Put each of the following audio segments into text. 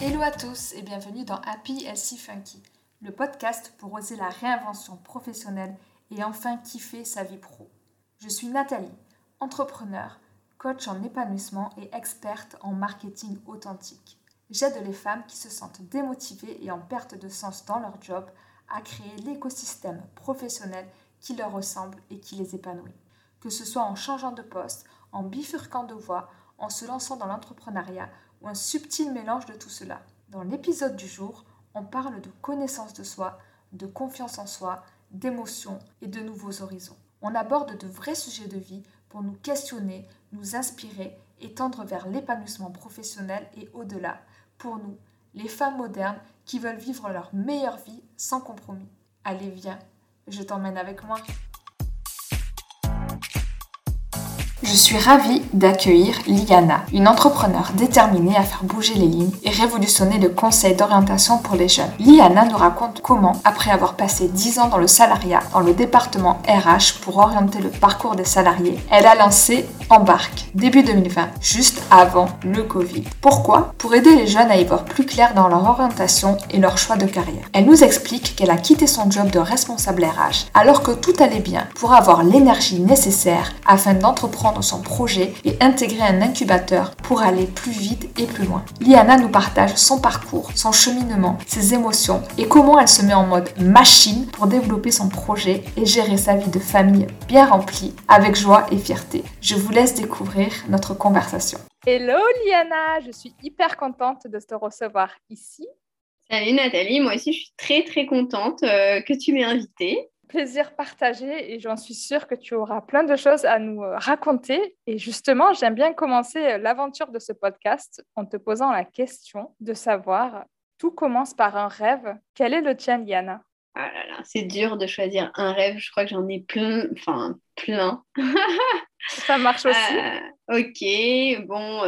Hello à tous et bienvenue dans Happy Healthy Funky, le podcast pour oser la réinvention professionnelle et enfin kiffer sa vie pro. Je suis Nathalie, entrepreneur, coach en épanouissement et experte en marketing authentique. J'aide les femmes qui se sentent démotivées et en perte de sens dans leur job à créer l'écosystème professionnel qui leur ressemble et qui les épanouit. Que ce soit en changeant de poste, en bifurquant de voie, en se lançant dans l'entrepreneuriat ou un subtil mélange de tout cela. Dans l'épisode du jour, on parle de connaissance de soi, de confiance en soi, d'émotions et de nouveaux horizons. On aborde de vrais sujets de vie pour nous questionner, nous inspirer et tendre vers l'épanouissement professionnel et au-delà, pour nous, les femmes modernes qui veulent vivre leur meilleure vie sans compromis. Allez, viens, je t'emmène avec moi. Je suis ravie d'accueillir Liana, une entrepreneure déterminée à faire bouger les lignes et révolutionner le conseil d'orientation pour les jeunes. Liana nous raconte comment, après avoir passé 10 ans dans le salariat, dans le département RH pour orienter le parcours des salariés, elle a lancé Embarque début 2020, juste avant le Covid. Pourquoi? Pour aider les jeunes à y voir plus clair dans leur orientation et leur choix de carrière. Elle nous explique qu'elle a quitté son job de responsable RH alors que tout allait bien pour avoir l'énergie nécessaire afin d'entreprendre son projet et intégrer un incubateur pour aller plus vite et plus loin. Liana nous partage son parcours, son cheminement, ses émotions et comment elle se met en mode machine pour développer son projet et gérer sa vie de famille bien remplie avec joie et fierté. Je vous laisse découvrir notre conversation. Hello Liana, je suis hyper contente de te recevoir ici. Salut Nathalie, moi aussi je suis très très contente euh, que tu m'aies invitée plaisir partagé et j'en suis sûre que tu auras plein de choses à nous euh, raconter. Et justement, j'aime bien commencer euh, l'aventure de ce podcast en te posant la question de savoir, tout commence par un rêve. Quel est le tien, Liana? Ah là là, c'est dur de choisir un rêve. Je crois que j'en ai plein, enfin plein. Ça marche aussi. Euh, ok, bon,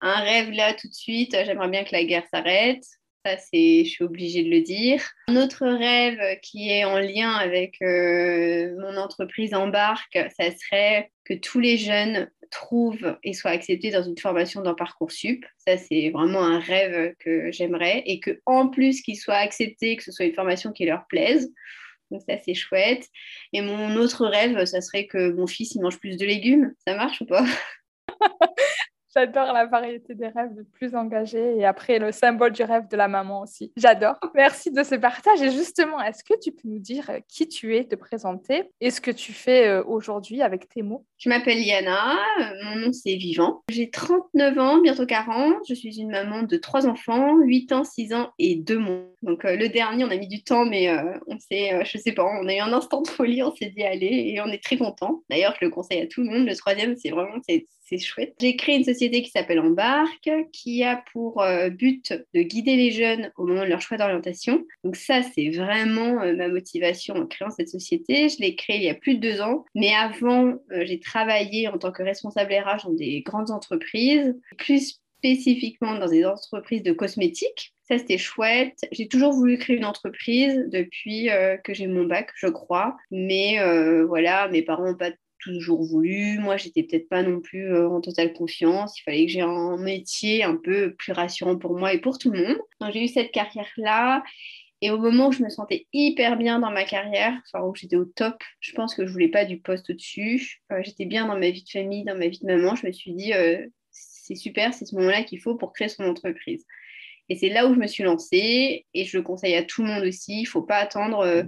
un rêve là tout de suite. J'aimerais bien que la guerre s'arrête. Ça, c'est, je suis obligée de le dire. Un autre rêve qui est en lien avec euh, mon entreprise Embarque, ça serait que tous les jeunes trouvent et soient acceptés dans une formation dans Parcoursup. Ça, c'est vraiment un rêve que j'aimerais. Et que en plus qu'ils soient acceptés, que ce soit une formation qui leur plaise. Donc ça, c'est chouette. Et mon autre rêve, ça serait que mon fils, il mange plus de légumes. Ça marche ou pas? J'adore la variété des rêves de plus engagés et après le symbole du rêve de la maman aussi. J'adore. Merci de ce partage. Et justement, est-ce que tu peux nous dire qui tu es, te présenter et ce que tu fais euh, aujourd'hui avec tes mots? Je m'appelle Yana, mon nom c'est Vivant. J'ai 39 ans, bientôt 40. Je suis une maman de trois enfants, 8 ans, 6 ans et 2 mois. Donc euh, le dernier, on a mis du temps, mais euh, on s'est, je sais pas, on a eu un instant de folie, on s'est dit allez et on est très content. D'ailleurs, je le conseille à tout le monde. Le troisième, c'est vraiment, chouette. J'ai créé une société qui s'appelle Embarque, qui a pour euh, but de guider les jeunes au moment de leur choix d'orientation. Donc ça, c'est vraiment euh, ma motivation en créant cette société. Je l'ai créée il y a plus de deux ans, mais avant, euh, j'ai travaillé en tant que responsable RH dans des grandes entreprises, plus spécifiquement dans des entreprises de cosmétiques. Ça, c'était chouette. J'ai toujours voulu créer une entreprise depuis que j'ai mon bac, je crois. Mais voilà, mes parents n'ont pas toujours voulu. Moi, j'étais peut-être pas non plus euh, en totale confiance. Il fallait que j'ai un métier un peu plus rassurant pour moi et pour tout le monde. J'ai eu cette carrière-là. Et au moment où je me sentais hyper bien dans ma carrière, où j'étais au top, je pense que je voulais pas du poste au-dessus. Euh, j'étais bien dans ma vie de famille, dans ma vie de maman. Je me suis dit, euh, c'est super, c'est ce moment-là qu'il faut pour créer son entreprise. Et c'est là où je me suis lancée et je le conseille à tout le monde aussi. Il ne faut pas attendre euh,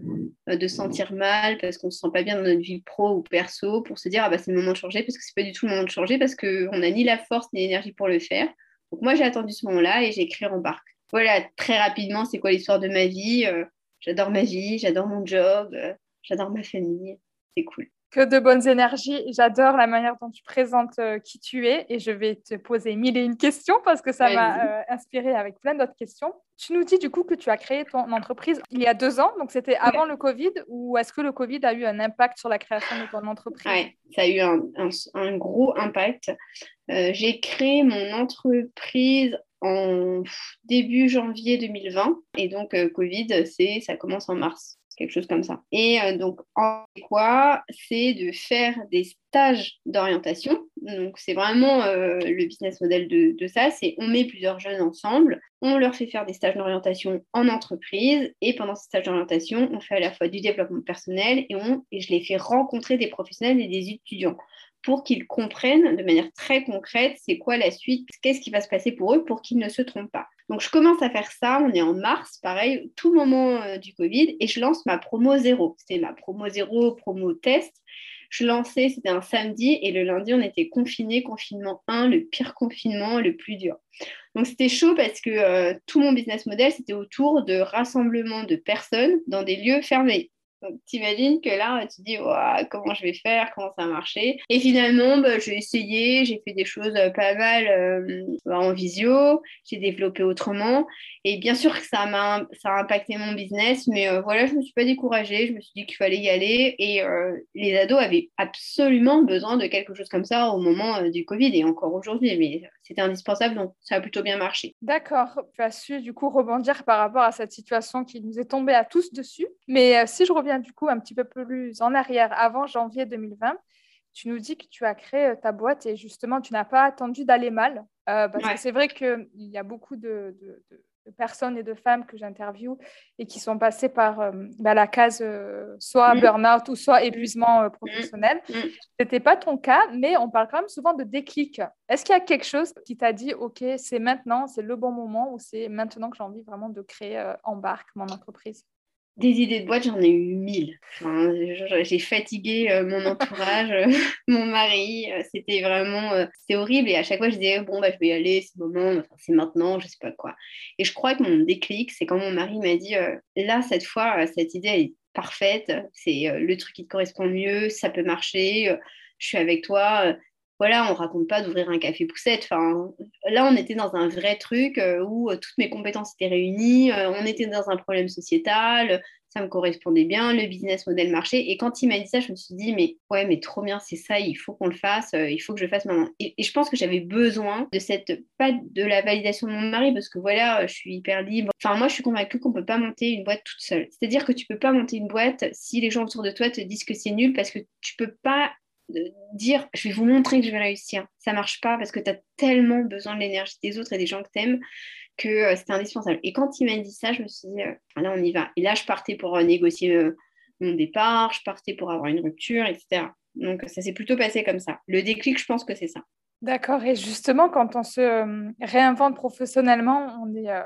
de se sentir mal parce qu'on ne se sent pas bien dans notre vie pro ou perso pour se dire ah bah c'est le moment de changer parce que c'est pas du tout le moment de changer parce qu'on n'a ni la force ni l'énergie pour le faire. Donc moi j'ai attendu ce moment-là et j'ai écrit Embarque. Voilà, très rapidement, c'est quoi l'histoire de ma vie? Euh, J'adore ma vie, j'adore mon job, euh, j'adore ma famille. C'est cool que de bonnes énergies. J'adore la manière dont tu présentes euh, qui tu es et je vais te poser mille et une questions parce que ça m'a euh, inspiré avec plein d'autres questions. Tu nous dis du coup que tu as créé ton entreprise il y a deux ans, donc c'était avant le Covid ou est-ce que le Covid a eu un impact sur la création de ton entreprise? Oui, ça a eu un, gros impact. Euh, j'ai créé mon entreprise en début janvier 2020 et donc Covid, c'est ça commence en mars quelque chose comme ça. Et euh, donc, en quoi C'est de faire des stages d'orientation? Donc, c'est vraiment euh, le business model de, de ça. C'est on met plusieurs jeunes ensemble, on leur fait faire des stages d'orientation en entreprise, et pendant ces stages d'orientation, on fait à la fois du développement personnel et, on, et je les fais rencontrer des professionnels et des étudiants pour qu'ils comprennent de manière très concrète c'est quoi la suite, qu'est-ce qui va se passer pour eux pour qu'ils ne se trompent pas. Donc je commence à faire ça, on est en mars, pareil, tout moment euh, du Covid, et je lance ma promo zéro. C'était ma promo zéro, promo test. Je lançais, c'était un samedi, et le lundi, on était confiné, confinement 1, le pire confinement, le plus dur. Donc c'était chaud parce que euh, tout mon business model, c'était autour de rassemblement de personnes dans des lieux fermés. Donc, t'imagines que là, tu te dis, comment je vais faire, comment ça va marcher. Et finalement, bah, j'ai essayé, j'ai fait des choses euh, pas mal euh, en visio, j'ai développé autrement. Et bien sûr que ça, m'a, ça a impacté mon business, mais euh, voilà, je ne me suis pas découragée, je me suis dit qu'il fallait y aller. Et les ados avaient absolument besoin de quelque chose comme ça au moment du Covid et encore aujourd'hui, mais c'était indispensable, donc ça a plutôt bien marché. D'accord, tu as su du coup rebondir par rapport à cette situation qui nous est tombée à tous dessus. Mais si je reviens du coup un petit peu plus en arrière, avant janvier 2020, tu nous dis que tu as créé euh, ta boîte et justement, tu n'as pas attendu d'aller mal. Euh, parce que c'est vrai qu'il y a beaucoup de, personnes et de femmes que j'interviewe et qui sont passées par euh, bah, la case soit mm. burn-out ou soit épuisement professionnel. Mm. Mm. Ce n'était pas ton cas, mais on parle quand même souvent de déclic. Est-ce qu'il y a quelque chose qui t'a dit, OK, c'est maintenant, c'est le bon moment ou c'est maintenant que j'ai envie vraiment de créer Embarque, mon entreprise? Des idées de boîte, j'en ai eu mille. j'ai fatigué euh, mon entourage, mon mari. Euh, c'était vraiment, euh, c'était horrible. Et à chaque fois, je disais, bon, bah, je vais y aller, c'est moment, c'est maintenant, je sais pas quoi. Et je crois que mon déclic, c'est quand mon mari m'a dit, là, cette fois, cette idée, elle est parfaite. C'est le truc qui te correspond mieux, ça peut marcher. je suis avec toi voilà, on raconte pas d'ouvrir un café poussette. Enfin, là, on était dans un vrai truc euh, où euh, toutes mes compétences étaient réunies, euh, on était dans un problème sociétal, ça me correspondait bien, le business model marchait. Et quand il m'a dit ça, je me suis dit, mais ouais, mais trop bien, c'est ça, il faut qu'on le fasse, il faut que je le fasse maintenant. Et, je pense que j'avais besoin de cette, pas de la validation de mon mari, parce que voilà, je suis hyper libre. Enfin, moi, je suis convaincue qu'on peut pas monter une boîte toute seule. C'est-à-dire que tu peux pas monter une boîte si les gens autour de toi te disent que c'est nul, parce que tu peux pas de dire je vais vous montrer que je vais réussir. Ça marche pas parce que tu as tellement besoin de l'énergie des autres et des gens que tu aimes que euh, c'était indispensable. Et quand il m'a dit ça, je me suis dit, euh, là, on y va. Et là, je partais pour euh, négocier mon départ, je partais pour avoir une rupture, etc. Donc, ça s'est plutôt passé comme ça. Le déclic, je pense que c'est ça. D'accord. Et justement, quand on se euh, réinvente professionnellement, on est, euh,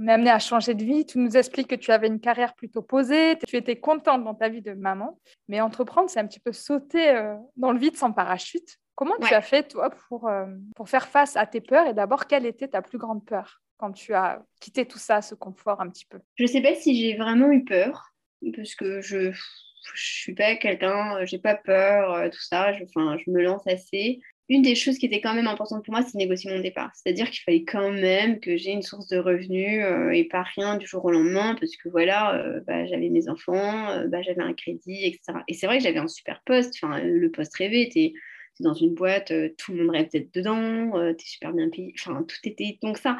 on est amené à changer de vie. Tu nous expliques que tu avais une carrière plutôt posée, tu étais contente dans ta vie de maman, mais entreprendre, c'est un petit peu sauter euh, dans le vide sans parachute. Comment tu as fait, toi, pour, pour faire face à tes peurs? Et d'abord, quelle était ta plus grande peur quand tu as quitté tout ça, ce confort un petit peu? Je ne sais pas si j'ai vraiment eu peur, parce que je je suis pas quelqu'un, j'ai pas peur, tout ça, je, enfin, je me lance assez une des choses qui était quand même importante pour moi, c'est négocier mon départ. C'est-à-dire qu'il fallait quand même que j'ai une source de revenus euh, et pas rien du jour au lendemain, parce que voilà, euh, bah, j'avais mes enfants, euh, bah, j'avais un crédit, etc. Et c'est vrai que j'avais un super poste, le poste rêvé, es, dans une boîte, tout le monde rêve d'être dedans, tu es super bien payé, tout était donc ça.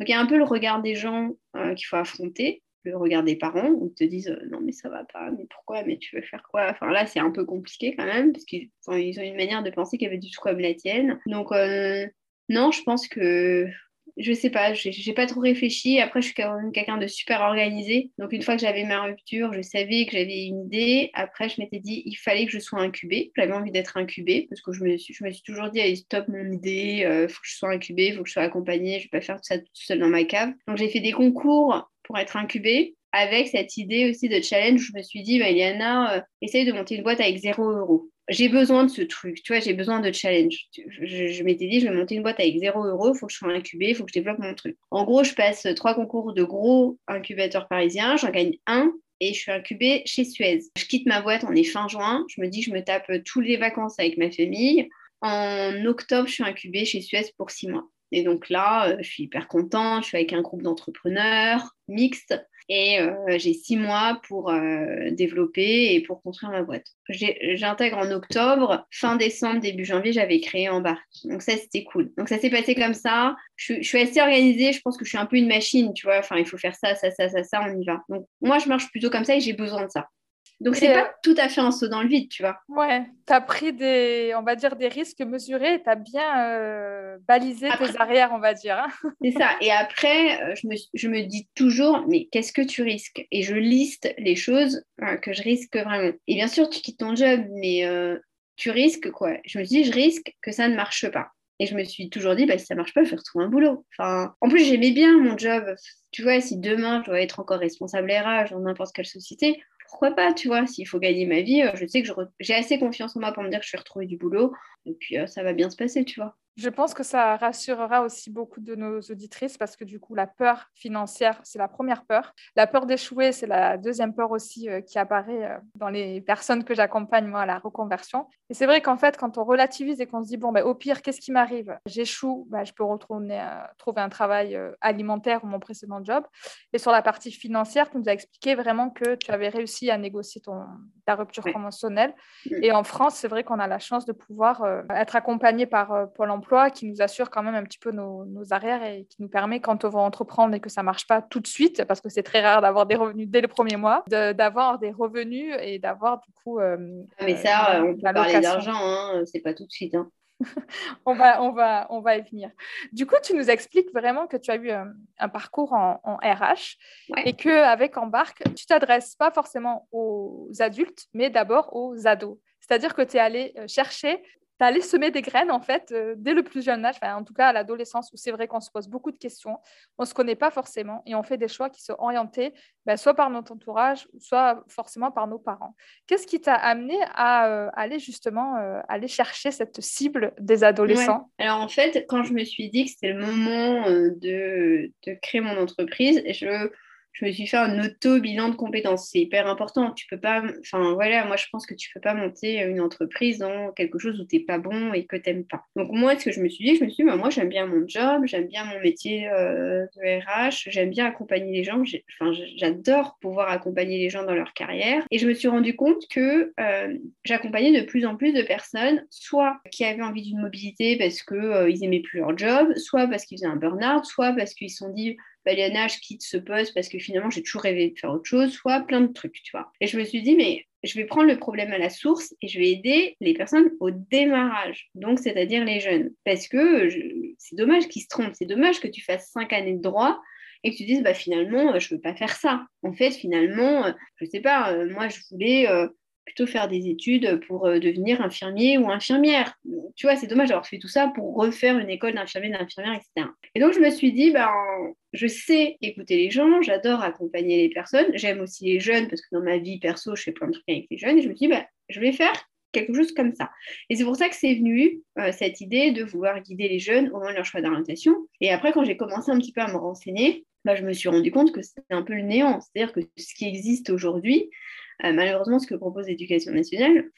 Donc il y a un peu le regard des gens qu'il faut affronter le regard des parents où ils te disent euh, non mais ça va pas, mais pourquoi, mais tu veux faire quoi? Enfin là c'est un peu compliqué quand même parce qu'ils ont une manière de penser qui avait du tout comme la tienne. Donc euh, non, je pense que je sais pas, j'ai pas trop réfléchi. Après, je suis quelqu'un de super organisé. Donc, une fois que j'avais ma rupture, je savais que j'avais une idée. Après, je m'étais dit, il fallait que je sois incubée. J'avais envie d'être incubée parce que je me suis, je me suis toujours dit, allez, stop mon idée, euh, faut que je sois incubée, faut que je sois accompagnée, je vais pas faire tout ça tout seul dans ma cave. Donc, j'ai fait des concours pour être incubée avec cette idée aussi de challenge je me suis dit, bah, Eliana, euh, essaye de monter une boîte avec zéro euro. J'ai besoin de ce truc, tu vois, j'ai besoin de challenge. Je, m'étais dit, je vais monter une boîte avec zéro euro, il faut que je sois incubée, il faut que je développe mon truc. En gros, je passe trois concours de gros incubateurs parisiens, j'en gagne un et je suis incubée chez Suez. Je quitte ma boîte, on est fin juin, je me dis, je me tape toutes les vacances avec ma famille. En octobre, je suis incubée chez Suez pour six mois. Et donc là, euh, je suis hyper contente, je suis avec un groupe d'entrepreneurs mixtes. et euh, j'ai six mois pour euh, développer et pour construire ma boîte. J'intègre en octobre, fin décembre, début janvier, j'avais créé Embarque. Donc ça, c'était cool. Donc ça s'est passé comme ça. Je, je, suis assez organisée, je pense que je suis un peu une machine, tu vois. Enfin, il faut faire ça, ça, ça, ça, ça, on y va. Donc moi, je marche plutôt comme ça et j'ai besoin de ça. Donc, c'est pas tout à fait un saut dans le vide, tu vois. Ouais, tu as pris des, on va dire, des risques mesurés, tu as bien euh, balisé tes arrières, on va dire. Hein. c'est ça. Et après, euh, je me, je me dis toujours, mais qu'est-ce que tu risques? Et je liste les choses euh, que je risque vraiment. Et bien sûr, tu quittes ton job, mais tu risques quoi? Je me dis, je risque que ça ne marche pas. Et je me suis toujours dit, bah, si ça marche pas, je vais retrouver un boulot. Enfin, en plus, j'aimais bien mon job. Tu vois, si demain, je dois être encore responsable RH dans n'importe quelle société, pourquoi pas, tu vois, s'il faut gagner ma vie, euh, je sais que j'ai assez confiance en moi pour me dire que je vais retrouver du boulot, et puis euh, ça va bien se passer, tu vois. Je pense que ça rassurera aussi beaucoup de nos auditrices parce que du coup, la peur financière, c'est la première peur. La peur d'échouer, c'est la deuxième peur aussi euh, qui apparaît euh, dans les personnes que j'accompagne, moi, à la reconversion. Et c'est vrai qu'en fait, quand on relativise et qu'on se dit, bon, ben, au pire, qu'est-ce qui m'arrive? J'échoue, ben, je peux retourner euh, trouver un travail alimentaire ou mon précédent job. Et sur la partie financière, tu nous as expliqué vraiment que tu avais réussi à négocier ton, ta rupture conventionnelle. Et en France, c'est vrai qu'on a la chance de pouvoir être accompagné par Pôle emploi qui nous assure quand même un petit peu nos, arrières et qui nous permet, quand on va entreprendre et que ça ne marche pas tout de suite, parce que c'est très rare d'avoir des revenus dès le premier mois, d'avoir des revenus et d'avoir du coup. Euh, ah, mais ça, euh, on peut parler d'argent, hein, c'est pas tout de suite. Hein. on, va, on, va, on va y venir. Du coup, tu nous expliques vraiment que tu as eu un, parcours en, RH et qu'avec Embarque, tu t'adresses pas forcément aux adultes, mais d'abord aux ados. C'est-à-dire que tu es allé euh, chercher allé semer des graines, en fait, euh, dès le plus jeune âge, en tout cas à l'adolescence, où c'est vrai qu'on se pose beaucoup de questions, on ne se connaît pas forcément et on fait des choix qui sont orientés ben, soit par notre entourage, soit forcément par nos parents. Qu'est-ce qui t'a amené à euh, aller justement euh, aller chercher cette cible des adolescents? Alors en fait, quand je me suis dit que c'était le moment de, de créer mon entreprise, je je me suis fait un auto-bilan de compétences. C'est hyper important. Tu peux pas, enfin voilà, moi je pense que tu peux pas monter une entreprise dans quelque chose où tu n'es pas bon et que tu n'aimes pas. Donc moi, ce que je me suis dit, je me suis dit, bah, moi j'aime bien mon job, j'aime bien mon métier euh, de RH, j'aime bien accompagner les gens. J'adore pouvoir accompagner les gens dans leur carrière. Et je me suis rendu compte que euh, j'accompagnais de plus en plus de personnes, soit qui avaient envie d'une mobilité parce qu'ils euh, ils aimaient plus leur job, soit parce qu'ils faisaient un burn-out, soit parce qu'ils se sont dit Baliana, je quitte ce poste parce que finalement, j'ai toujours rêvé de faire autre chose, soit plein de trucs, tu vois. Et je me suis dit, mais je vais prendre le problème à la source et je vais aider les personnes au démarrage, donc c'est-à-dire les jeunes. Parce que c'est dommage qu'ils se trompent, c'est dommage que tu fasses cinq années de droit et que tu dises, bah finalement, je ne veux pas faire ça. En fait, finalement, je ne sais pas, euh, moi, je voulais euh, plutôt faire des études pour euh, devenir infirmier ou infirmière. Tu vois, c'est dommage d'avoir fait tout ça pour refaire une école d'infirmier, d'infirmière, etc. Et donc, je me suis dit, ben, je sais écouter les gens, j'adore accompagner les personnes, j'aime aussi les jeunes parce que dans ma vie perso, je fais plein de trucs avec les jeunes. Et je me suis dit, ben, je vais faire quelque chose comme ça. Et c'est pour ça que c'est venu euh, cette idée de vouloir guider les jeunes au moment de leur choix d'orientation. Et après, quand j'ai commencé un petit peu à me renseigner, ben, je me suis rendu compte que c'était un peu le néant. C'est-à-dire que ce qui existe aujourd'hui, malheureusement, ce que propose l'éducation nationale,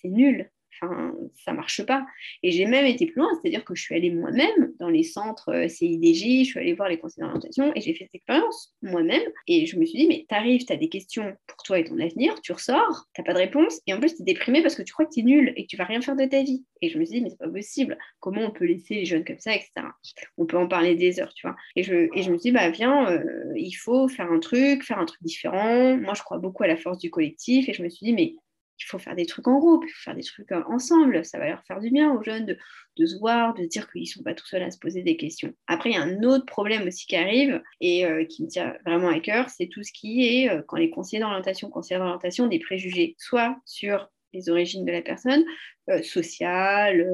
c'est nul. Enfin, ça marche pas. Et j'ai même été plus loin, c'est-à-dire que je suis allée moi-même dans les centres euh, CIDJ, je suis allée voir les conseils d'orientation et j'ai fait cette expérience moi-même. Et je me suis dit, mais t'arrives, t'as des questions pour toi et ton avenir, tu ressors, t'as pas de réponse et en plus t'es déprimé parce que tu crois que t'es nul et que tu vas rien faire de ta vie. Et je me suis dit, mais c'est pas possible. Comment on peut laisser les jeunes comme ça, etc. On peut en parler des heures, tu vois. Et je, et je me suis dit, bah viens, euh, il faut faire un truc, faire un truc différent. Moi, je crois beaucoup à la force du collectif et je me suis dit, mais il faut faire des trucs en groupe, il faut faire des trucs euh, ensemble. Ça va leur faire du bien aux jeunes de, se voir, de se dire qu'ils ne sont pas tout seuls à se poser des questions. Après, il y a un autre problème aussi qui arrive et euh, qui me tient vraiment à cœur, c'est tout ce qui est, euh, quand les conseillers d'orientation, conseillers d'orientation, des préjugés, soit sur les origines de la personne, sociale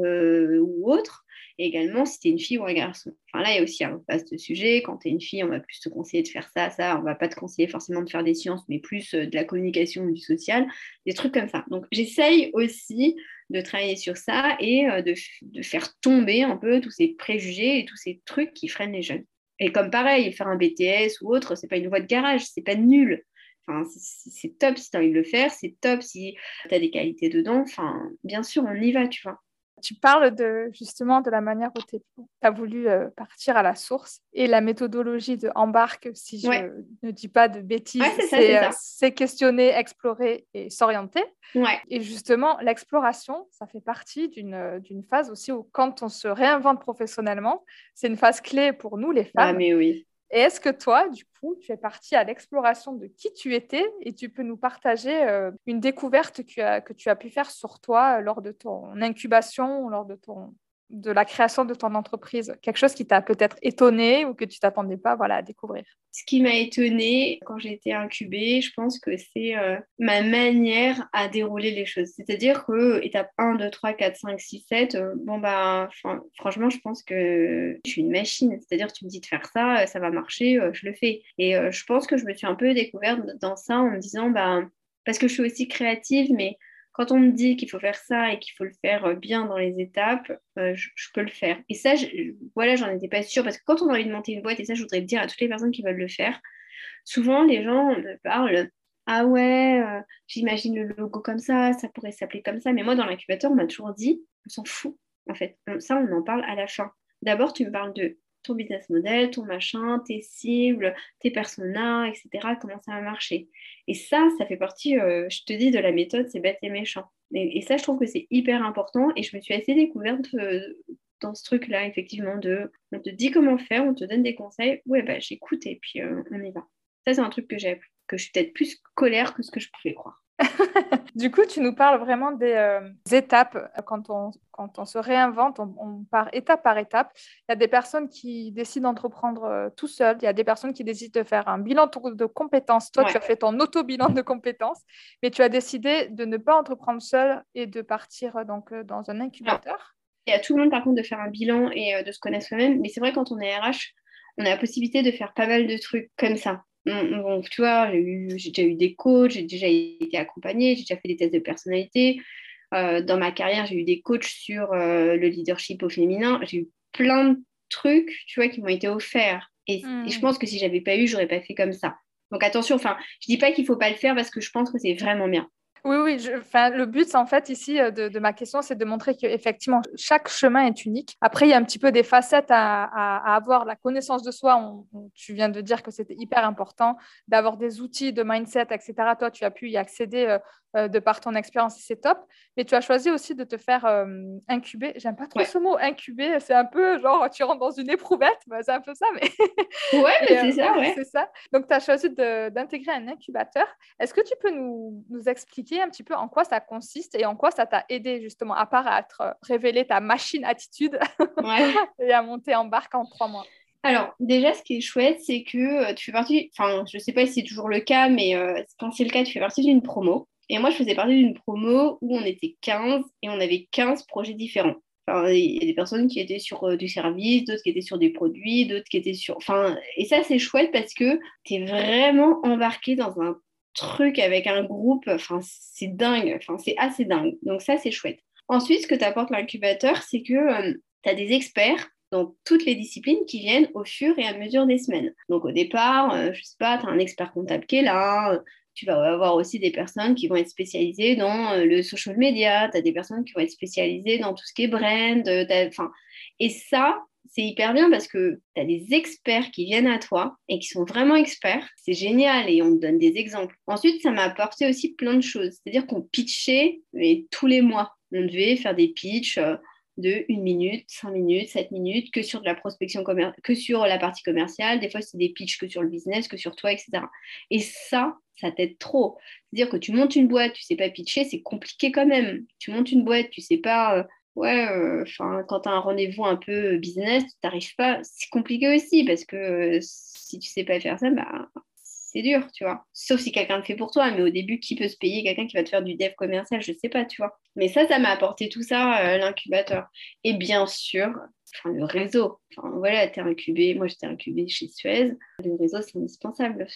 ou autre, et également si tu es une fille ou un garçon. Enfin là, il y a aussi un vaste sujet. Quand tu es une fille, on va plus te conseiller de faire ça, ça. On va pas te conseiller forcément de faire des sciences, mais plus euh, de la communication du social, des trucs comme ça. Donc j'essaye aussi de travailler sur ça et euh, de, de, faire tomber un peu tous ces préjugés et tous ces trucs qui freinent les jeunes. Et comme pareil, faire un BTS ou autre, c'est pas une voie de garage, c'est pas nul. Enfin, c'est top si tu as envie de le faire, c'est top si tu as des qualités dedans. Enfin, bien sûr, on y va, tu vois. Tu parles de, justement de la manière où tu as voulu euh, partir à la source et la méthodologie de embarque, si je ne dis pas de bêtises, euh, c'est questionner, explorer et s'orienter. Ouais. Et justement, l'exploration, ça fait partie d'une phase aussi où quand on se réinvente professionnellement, c'est une phase clé pour nous les ah, femmes. Ah, mais oui. Et est-ce que toi, du coup, tu es partie à l'exploration de qui tu étais et tu peux nous partager euh, une découverte que, tu as pu faire sur toi euh, lors de ton incubation, lors de ton de la création de ton entreprise Quelque chose qui t'a peut-être étonné ou que tu t'attendais pas voilà, à découvrir? Ce qui m'a étonné quand j'ai été incubée, je pense que c'est euh, ma manière à dérouler les choses. C'est-à-dire que étape 1, 2, 3, 4, 5, 6, 7, bon bah franchement, je pense que je suis une machine. C'est-à-dire tu me dis de faire ça, ça va marcher, euh, je le fais. Et euh, je pense que je me suis un peu découverte dans ça en me disant bah parce que je suis aussi créative, mais quand on me dit qu'il faut faire ça et qu'il faut le faire euh, bien dans les étapes, euh, je, peux le faire. Et ça, je, voilà, j'en étais pas sûre parce que quand on a envie de monter une boîte, et ça, je voudrais dire à toutes les personnes qui veulent le faire, souvent les gens me parlent. Ah ouais, euh, j'imagine le logo comme ça, ça pourrait s'appeler comme ça. Mais moi, dans l'incubateur, on m'a toujours dit, on s'en fout, en fait. Ça, on en parle à la fin. D'abord, tu me parles de ton business model, ton machin, tes cibles, tes personas, etc. Comment ça va marcher. Et ça, ça fait partie, euh, je te dis, de la méthode, c'est bête et méchant. Et, ça, je trouve que c'est hyper important. Et je me suis assez découverte euh, dans ce truc-là, effectivement, de on te dit comment faire, on te donne des conseils. Ouais, bah j'écoute et puis euh, on y va. Ça, c'est un truc que j'ai appris, que je suis peut-être plus colère que ce que je pouvais croire. du coup, tu nous parles vraiment des, euh, étapes. Quand on, quand on se réinvente, on, part étape par étape. Il y a des personnes qui décident d'entreprendre euh, tout seul. Il y a des personnes qui décident de faire un bilan de compétences. Toi, tu as fait ton auto-bilan de compétences, mais tu as décidé de ne pas entreprendre seul et de partir euh, donc, dans un incubateur. Il y a tout le monde, par contre, de faire un bilan et de se connaître soi-même. Mais c'est vrai, quand on est RH, on a la possibilité de faire pas mal de trucs comme ça. Donc, tu vois, j'ai déjà eu des coachs, j'ai déjà été accompagnée, j'ai déjà fait des tests de personnalité. Euh, dans ma carrière, j'ai eu des coachs sur euh, le leadership au féminin. J'ai eu plein de trucs, tu vois, qui m'ont été offerts. Et, je mmh. pense que si j'avais pas eu, j'aurais pas fait comme ça. Donc attention, enfin, je dis pas qu'il faut pas le faire parce que je pense que c'est vraiment bien. Oui, oui. le but, en fait, ici, euh, de, ma question, c'est de montrer qu'effectivement, chaque chemin est unique. Après, il y a un petit peu des facettes à, avoir. La connaissance de soi, tu viens de dire que c'était hyper important, d'avoir des outils de mindset, etc. Toi, tu as pu y accéder euh, euh, de par ton expérience, c'est top. Mais tu as choisi aussi de te faire incuber. J'aime pas trop ce mot, incuber. C'est un peu genre, tu rentres dans une éprouvette. Bah, c'est un peu ça, mais. Ouais, c'est ça, ouais. C'est ça. Donc, tu as choisi d'intégrer un incubateur. Est-ce que tu peux nous, nous expliquer un petit peu en quoi ça consiste et en quoi ça t'a aidé justement, à part à euh, révéler ta machine attitude et à monter en barque en trois mois? Alors, déjà, ce qui est chouette, c'est que euh, tu fais partie, enfin, je ne sais pas si c'est toujours le cas, mais euh, quand c'est le cas, tu fais partie d'une promo. Et moi, je faisais partie d'une promo où on était 15 et on avait 15 projets différents. Enfin, il y a des personnes qui étaient sur du service, d'autres qui étaient sur des produits, d'autres qui étaient sur... Enfin, et ça, c'est chouette parce que tu es vraiment embarqué dans un truc avec un groupe, enfin, c'est dingue, enfin, c'est assez dingue. Donc ça, c'est chouette. Ensuite, ce que t'apporte l'incubateur, c'est que euh, tu as des experts dans toutes les disciplines qui viennent au fur et à mesure des semaines. Donc au départ, euh, je sais pas, tu as un expert comptable qui est là, tu vas avoir aussi des personnes qui vont être spécialisées dans euh, le social media, tu as des personnes qui vont être spécialisées dans tout ce qui est brand, enfin, et ça, c'est hyper bien parce que tu as des experts qui viennent à toi et qui sont vraiment experts. C'est génial et on te donne des exemples. Ensuite, ça m'a apporté aussi plein de choses. C'est-à-dire qu'on pitchait mais, tous les mois. On devait faire des pitchs euh, de 1 minute, 5 minutes, 7 minutes, que sur de la prospection que sur la partie commerciale. Des fois, c'est des pitchs que sur le business, que sur toi, etc. Et ça, ça t'aide trop. C'est-à-dire que tu montes une boîte, tu sais pas pitcher, c'est compliqué quand même. Tu montes une boîte, tu sais pas euh, ouais, euh, enfin, quand tu as un rendez-vous un peu business, tu n'arrives pas. C'est compliqué aussi parce que euh, si tu sais pas faire ça, bah, c'est dur, tu vois. Sauf si quelqu'un le fait pour toi, mais au début, qui peut se payer quelqu'un qui va te faire du dev commercial? Je sais pas, tu vois. Mais ça, ça m'a apporté tout ça, euh, l'incubateur. Et bien sûr, enfin, le réseau. Enfin, voilà, tu es incubé. Moi, j'étais incubée chez Suez. Le réseau, c'est indispensable.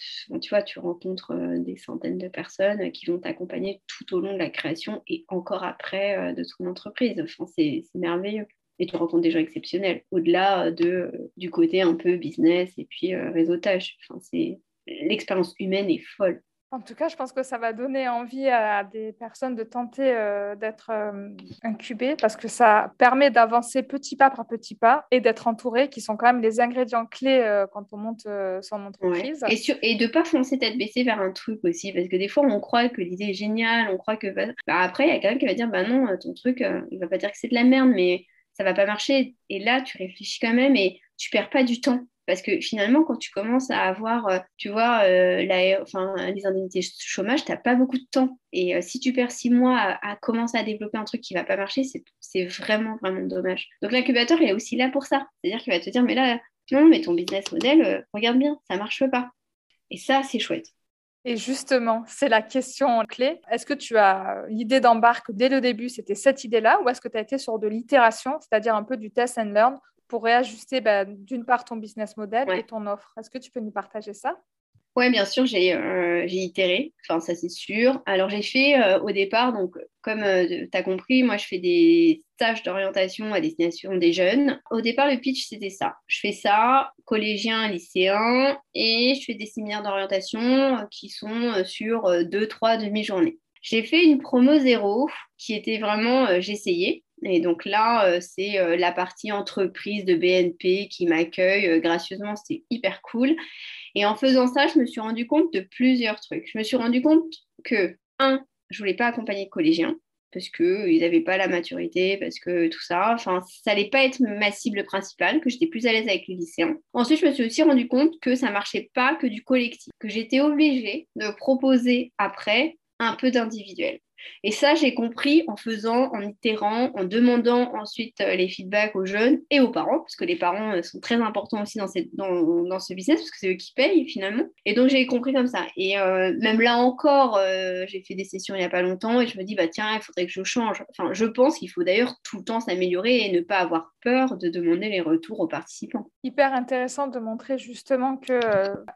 tu vois, tu rencontres euh, des centaines de personnes qui vont t'accompagner tout au long de la création et encore après euh, de ton entreprise. Enfin, c'est merveilleux. Et tu rencontres des gens exceptionnels, au-delà de, du côté un peu business et puis réseautage. Enfin, c'est L'expérience humaine est folle. En tout cas, je pense que ça va donner envie à des personnes de tenter euh, d'être euh, incubées parce que ça permet d'avancer petit pas par petit pas et d'être entouré, qui sont quand même les ingrédients clés euh, quand on monte son entreprise. Et, de ne pas foncer tête baissée vers un truc aussi, parce que des fois, on croit que l'idée est géniale, on croit que... Bah, après, il y a quelqu'un qui va dire, bah non, ton truc, il va pas dire que c'est de la merde, mais ça va pas marcher. Et là, tu réfléchis quand même et tu perds pas du temps. Parce que finalement, quand tu commences à avoir, euh, tu vois, euh, les indemnités chômage, tu n'as pas beaucoup de temps. Et euh, si tu perds six mois à, commencer à développer un truc qui ne va pas marcher, c'est vraiment, vraiment dommage. Donc l'incubateur, il est aussi là pour ça. C'est-à-dire qu'il va te dire, mais là, non, mais ton business model, regarde bien, ça ne marche pas. Et ça, c'est chouette. Et justement, c'est la question clé. Est-ce que tu as l'idée d'embarque dès le début, c'était cette idée-là, ou est-ce que tu as été sur de l'itération, c'est-à-dire un peu du test and learn, pour réajuster bah, d'une part ton business model et ton offre. Est-ce que tu peux nous partager ça? Oui, bien sûr, euh, j'ai itéré, enfin ça c'est sûr. Alors j'ai fait euh, au départ, donc comme euh, tu as compris, moi je fais des stages d'orientation à destination des jeunes. Au départ, le pitch c'était ça. Je fais ça, collégien, lycéen, et je fais des séminaires d'orientation qui sont sur deux, trois demi-journées. J'ai fait une promo zéro qui était vraiment, j'essayais. Et donc là, euh, c'est euh, la partie entreprise de BNP qui m'accueille euh, gracieusement. C'est hyper cool. Et en faisant ça, je me suis rendu compte de plusieurs trucs. Je me suis rendu compte que, un, je voulais pas accompagner de collégiens parce qu'ils n'avaient pas la maturité, parce que tout ça, enfin, ça n'allait pas être ma cible principale, que j'étais plus à l'aise avec les lycéens. Ensuite, je me suis aussi rendu compte que ça marchait pas que du collectif, que j'étais obligée de proposer après un peu d'individuel. Et ça, j'ai compris en faisant, en itérant, en demandant ensuite euh, les feedbacks aux jeunes et aux parents, parce que les parents euh, sont très importants aussi dans, ce business, parce que c'est eux qui payent finalement. Et donc, j'ai compris comme ça. Et euh, même là encore, j'ai fait des sessions il n'y a pas longtemps et je me dis, bah tiens, il faudrait que je change. Enfin, je pense qu'il faut d'ailleurs tout le temps s'améliorer et ne pas avoir de demander les retours aux participants. Hyper intéressant de montrer justement que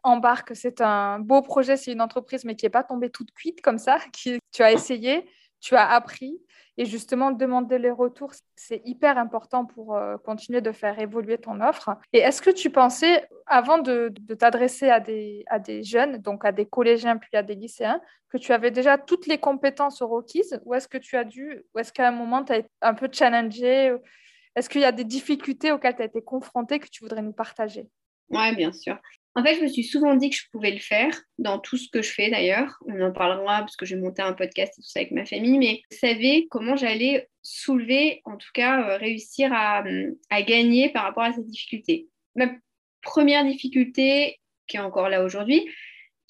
Embarque, c'est un beau projet, c'est une entreprise, mais qui n'est pas tombée toute cuite comme ça, qui tu as essayé tu as appris. Et justement, demander les retours, c'est hyper important pour euh, continuer de faire évoluer ton offre. Et est-ce que tu pensais, avant de, t'adresser à des, à des jeunes, donc à des collégiens puis à des lycéens, que tu avais déjà toutes les compétences requises Ou est-ce que tu as dû, ou est-ce qu'à un moment, tu as été un peu challengé Est-ce qu'il y a des difficultés auxquelles tu as été confronté que tu voudrais nous partager? Oui, bien sûr. En fait, je me suis souvent dit que je pouvais le faire dans tout ce que je fais d'ailleurs. On en parlera parce que j'ai monté un podcast et tout ça avec ma famille, mais je savais comment j'allais soulever, en tout cas euh, réussir à, gagner par rapport à ces difficultés. Ma première difficulté, qui est encore là aujourd'hui,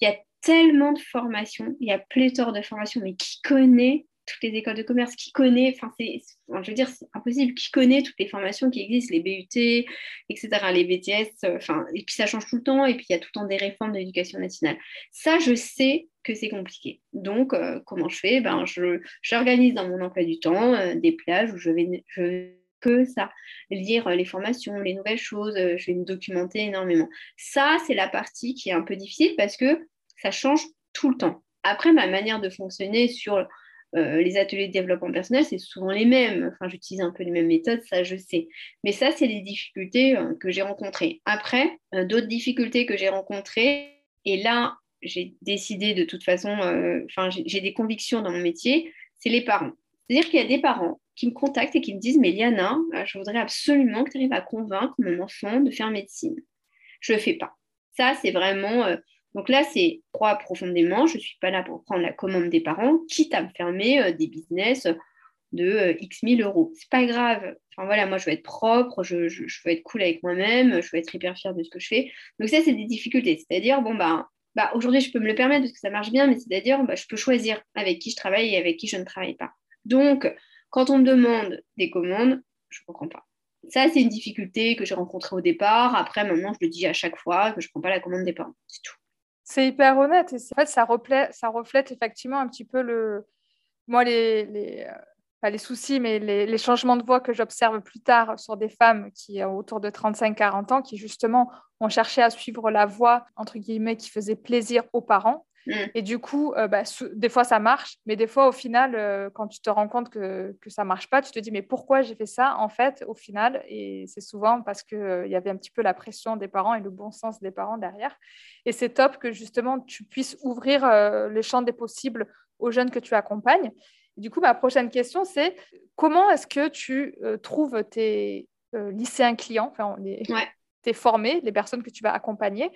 il y a tellement de formations, il y a pléthore de formations, mais qui connaît toutes les écoles de commerce, qui connaît, enfin, c'est, je veux dire, c'est impossible, qui connaît toutes les formations qui existent, les BUT, etc., les BTS, euh, enfin, et puis ça change tout le temps, et puis il y a tout le temps des réformes de l'éducation nationale. Ça, je sais que c'est compliqué. Donc, euh, comment je fais? Ben, je, J'organise dans mon emploi du temps euh, des plages où je vais, je que ça, lire les formations, les nouvelles choses, je vais me documenter énormément. Ça, c'est la partie qui est un peu difficile parce que ça change tout le temps. Après, ma manière de fonctionner sur euh, les ateliers de développement personnel, c'est souvent les mêmes. Enfin, j'utilise un peu les mêmes méthodes, ça je sais. Mais ça, c'est les difficultés euh, que j'ai rencontrées. Après, euh, d'autres difficultés que j'ai rencontrées, et là, j'ai décidé de toute façon, enfin, j'ai des convictions dans mon métier, c'est les parents. C'est-à-dire qu'il y a des parents qui me contactent et qui me disent Mais Liana, je voudrais absolument que tu arrives à convaincre mon enfant de faire médecine. Je ne le fais pas. Ça, c'est vraiment donc là, c'est croire profondément, je ne suis pas là pour prendre la commande des parents, quitte à me fermer euh, des business de euh, X mille euros. C'est pas grave. Enfin voilà, moi je veux être propre, je, veux être cool avec moi-même, je veux être hyper fière de ce que je fais. Donc ça, c'est des difficultés. C'est-à-dire, bon, bah, bah aujourd'hui, je peux me le permettre parce que ça marche bien, mais c'est-à-dire, bah, je peux choisir avec qui je travaille et avec qui je ne travaille pas. Donc, quand on me demande des commandes, je ne comprends pas. Ça, c'est une difficulté que j'ai rencontrée au départ. Après, maintenant, je le dis à chaque fois que je ne prends pas la commande des parents. C'est tout. C'est hyper honnête. Et en fait, ça reflète, effectivement un petit peu le. Moi, les, euh, les soucis, mais les, les changements de voix que j'observe plus tard sur des femmes qui ont autour de 35-40 ans, qui justement ont cherché à suivre la voie, entre guillemets, qui faisait plaisir aux parents. Mm. Et du coup, euh, bah, des fois, ça marche, mais des fois, au final, euh, quand tu te rends compte que, que ça marche pas, tu te dis, mais pourquoi j'ai fait ça, en fait, au final? Et c'est souvent parce qu'il y avait un petit peu la pression des parents et le bon sens des parents derrière. Et c'est top que, justement, tu puisses ouvrir euh, les champs des possibles aux jeunes que tu accompagnes. Du coup, ma prochaine question, c'est comment est-ce que tu euh, trouves tes euh, lycéens clients, enfin, Ouais. Tes formés, les personnes que tu vas accompagner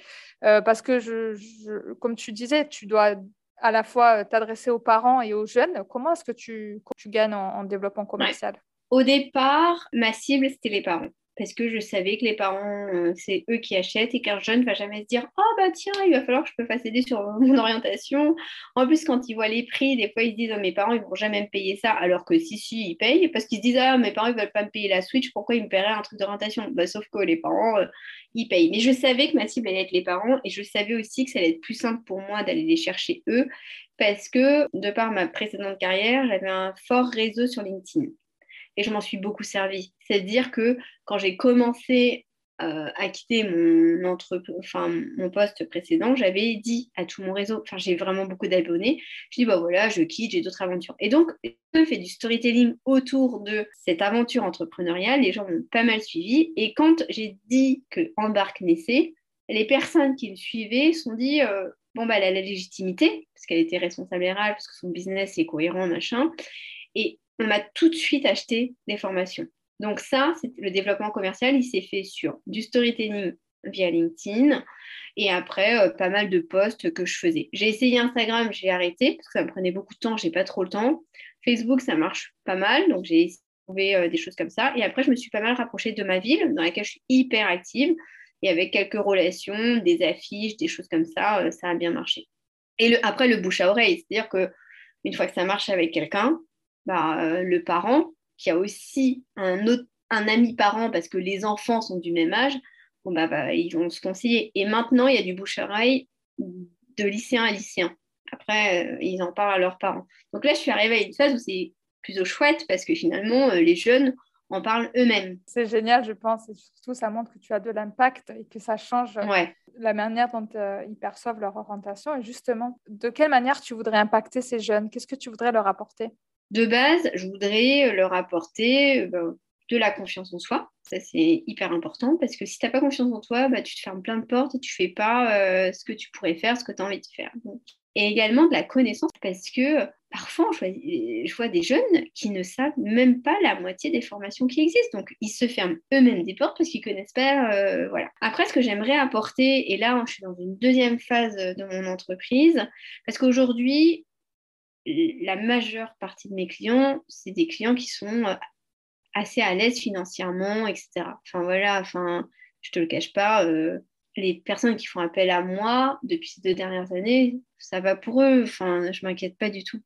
Euh, Parce que, je, je- comme tu disais, tu dois à la fois t'adresser aux parents et aux jeunes. Comment est-ce que tu, tu gagnes en, en développement commercial? Au départ, ma cible, c'était les parents. Parce que je savais que les parents, euh, c'est eux qui achètent et qu'un jeune ne va jamais se dire Oh, bah tiens, il va falloir que je me fasse aider sur mon orientation. En plus, quand ils voient les prix, des fois, ils se disent Oh, mes parents, ils vont jamais me payer ça. Alors que si, si, ils payent. Parce qu'ils se disent Ah, mes parents, ils veulent pas me payer la Switch, pourquoi ils me paieraient un truc d'orientation? Bah, Sauf que les parents, euh, ils payent. Mais je savais que ma cible allait être les parents et je savais aussi que ça allait être plus simple pour moi d'aller les chercher eux. Parce que, de par ma précédente carrière, j'avais un fort réseau sur LinkedIn et je m'en suis beaucoup servi. C'est-à-dire que quand j'ai commencé euh, à quitter mon, entrep- enfin, mon poste précédent, j'avais dit à tout mon réseau, enfin j'ai vraiment beaucoup d'abonnés, je dis bah voilà, je quitte, j'ai d'autres aventures. Et donc, j'ai fait du storytelling autour de cette aventure entrepreneuriale, les gens m'ont pas mal suivi. Et quand j'ai dit que Embarque naissait, les personnes qui me suivaient se sont dit euh, bon bah elle a la légitimité, parce qu'elle était responsable RH, parce que son business est cohérent, machin. Et on m'a tout de suite acheté des formations. Donc ça, le développement commercial, il s'est fait sur du storytelling via LinkedIn et après euh, pas mal de posts que je faisais. J'ai essayé Instagram, j'ai arrêté parce que ça me prenait beaucoup de temps, j'ai pas trop le temps. Facebook, ça marche pas mal, donc j'ai trouver euh, des choses comme ça. Et après, je me suis pas mal rapprochée de ma ville, dans laquelle je suis hyper active, et avec quelques relations, des affiches, des choses comme ça, euh, ça a bien marché. Et après, le bouche à oreille, c'est-à-dire que une fois que ça marche avec quelqu'un, bah, euh, le parent, qui a aussi un, autre, un ami parent parce que les enfants sont du même âge, bon, bah, bah, ils vont se conseiller. Et maintenant, il y a du bouche-oreille de lycéen à lycéen. Après, euh, ils en parlent à leurs parents. Donc là, je suis arrivée à une phase où c'est plutôt chouette parce que finalement, euh, les jeunes en parlent eux-mêmes. C'est génial, je pense. Et surtout, ça montre que tu as de l'impact et que ça change Ouais. la manière dont euh, ils perçoivent leur orientation. Et justement, de quelle manière tu voudrais impacter ces jeunes? Qu'est-ce que tu voudrais leur apporter? De base, je voudrais leur apporter euh, ben, de la confiance en soi. Ça, c'est hyper important parce que si tu n'as pas confiance en toi, bah, tu te fermes plein de portes et tu fais pas euh, ce que tu pourrais faire, ce que tu as envie de faire. Et également de la connaissance parce que parfois, je vois, des jeunes qui ne savent même pas la moitié des formations qui existent. Donc, ils se ferment eux-mêmes des portes parce qu'ils ne connaissent pas. Euh, voilà. Après, ce que j'aimerais apporter, et là, je suis dans une deuxième phase de mon entreprise, parce qu'aujourd'hui, la majeure partie de mes clients, c'est des clients qui sont assez à l'aise financièrement, etc. Enfin voilà, enfin, je te le cache pas, euh, les personnes qui font appel à moi depuis ces deux dernières années, ça va pour eux. Enfin, je m'inquiète pas du tout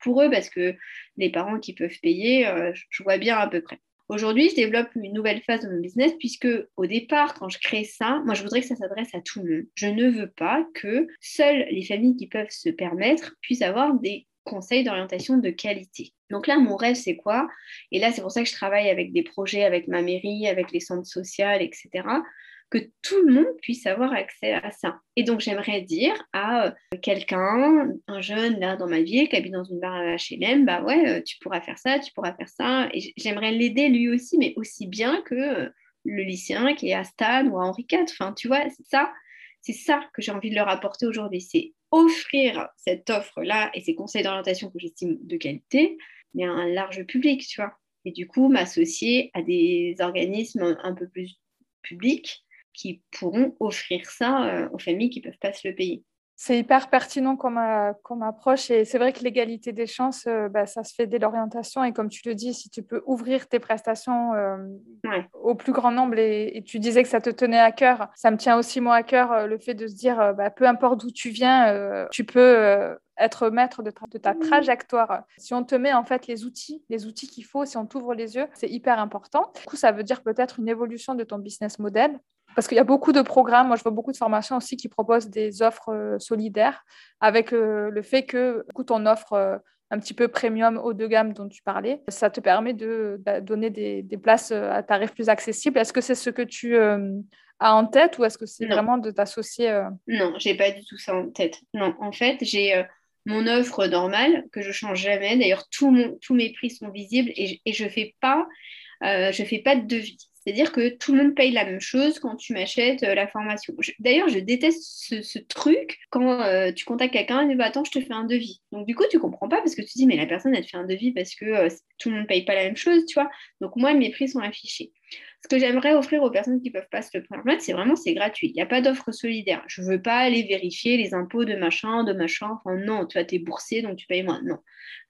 pour eux parce que les parents qui peuvent payer, euh, je vois bien à peu près. Aujourd'hui, je développe une nouvelle phase de mon business puisque au départ, quand je crée ça, moi, je voudrais que ça s'adresse à tout le monde. Je ne veux pas que seules les familles qui peuvent se permettre puissent avoir des conseils d'orientation de qualité. Donc là, mon rêve, c'est quoi? Et là, c'est pour ça que je travaille avec des projets, avec ma mairie, avec les centres sociaux, etc. Que tout le monde puisse avoir accès à ça. Et donc, j'aimerais dire à quelqu'un, un jeune là dans ma ville qui habite dans une barre à HLM, bah ouais, tu pourras faire ça, tu pourras faire ça. Et j'aimerais l'aider lui aussi, mais aussi bien que le lycéen qui est à Stan ou à Henri IV. Enfin, tu vois, c'est ça. C'est ça que j'ai envie de leur apporter aujourd'hui. C'est offrir cette offre-là et ces conseils d'orientation que j'estime de qualité, mais à un large public, tu vois. Et du coup, m'associer à des organismes un peu plus publics qui pourront offrir ça euh, aux familles qui ne peuvent pas se le payer. C'est hyper pertinent comme, euh, comme approche et c'est vrai que l'égalité des chances, euh, bah, ça se fait dès l'orientation et comme tu le dis, si tu peux ouvrir tes prestations euh, ouais. au plus grand nombre et, et, tu disais que ça te tenait à cœur, ça me tient aussi moi à cœur le fait de se dire, bah, peu importe d'où tu viens, euh, tu peux être maître de, de, ta trajectoire. Si on te met en fait les outils, les outils qu'il faut, si on t'ouvre les yeux, c'est hyper important. Du coup, ça veut dire peut-être une évolution de ton business model. Parce qu'il y a beaucoup de programmes, moi je vois beaucoup de formations aussi qui proposent des offres euh, solidaires avec euh, le fait que du coup, ton offre euh, un petit peu premium haut de gamme dont tu parlais, ça te permet de, de donner des, des, places à tarifs plus accessibles. Est-ce que c'est ce que tu as en tête ou est-ce que c'est vraiment de t'associer Non, j'ai pas du tout ça en tête. Non, en fait, j'ai mon offre normale que je change jamais. D'ailleurs, tous mes prix sont visibles et, je- je fais pas, je fais pas de devis. C'est-à-dire que tout le monde paye la même chose quand tu m'achètes euh, la formation. D'ailleurs, je déteste ce, truc quand euh, tu contactes quelqu'un et dit bah, attends, je te fais un devis. Donc du coup, tu comprends pas parce que tu dis mais la personne elle te fait un devis parce que euh, tout le monde paye pas la même chose, tu vois. Donc moi, mes prix sont affichés. Ce que j'aimerais offrir aux personnes qui peuvent pas se le permettre, c'est vraiment c'est gratuit. Il n'y a pas d'offre solidaire. Je veux pas aller vérifier les impôts de machin, de machin. Enfin non, tu vois, t'es boursier donc tu payes moins. Non.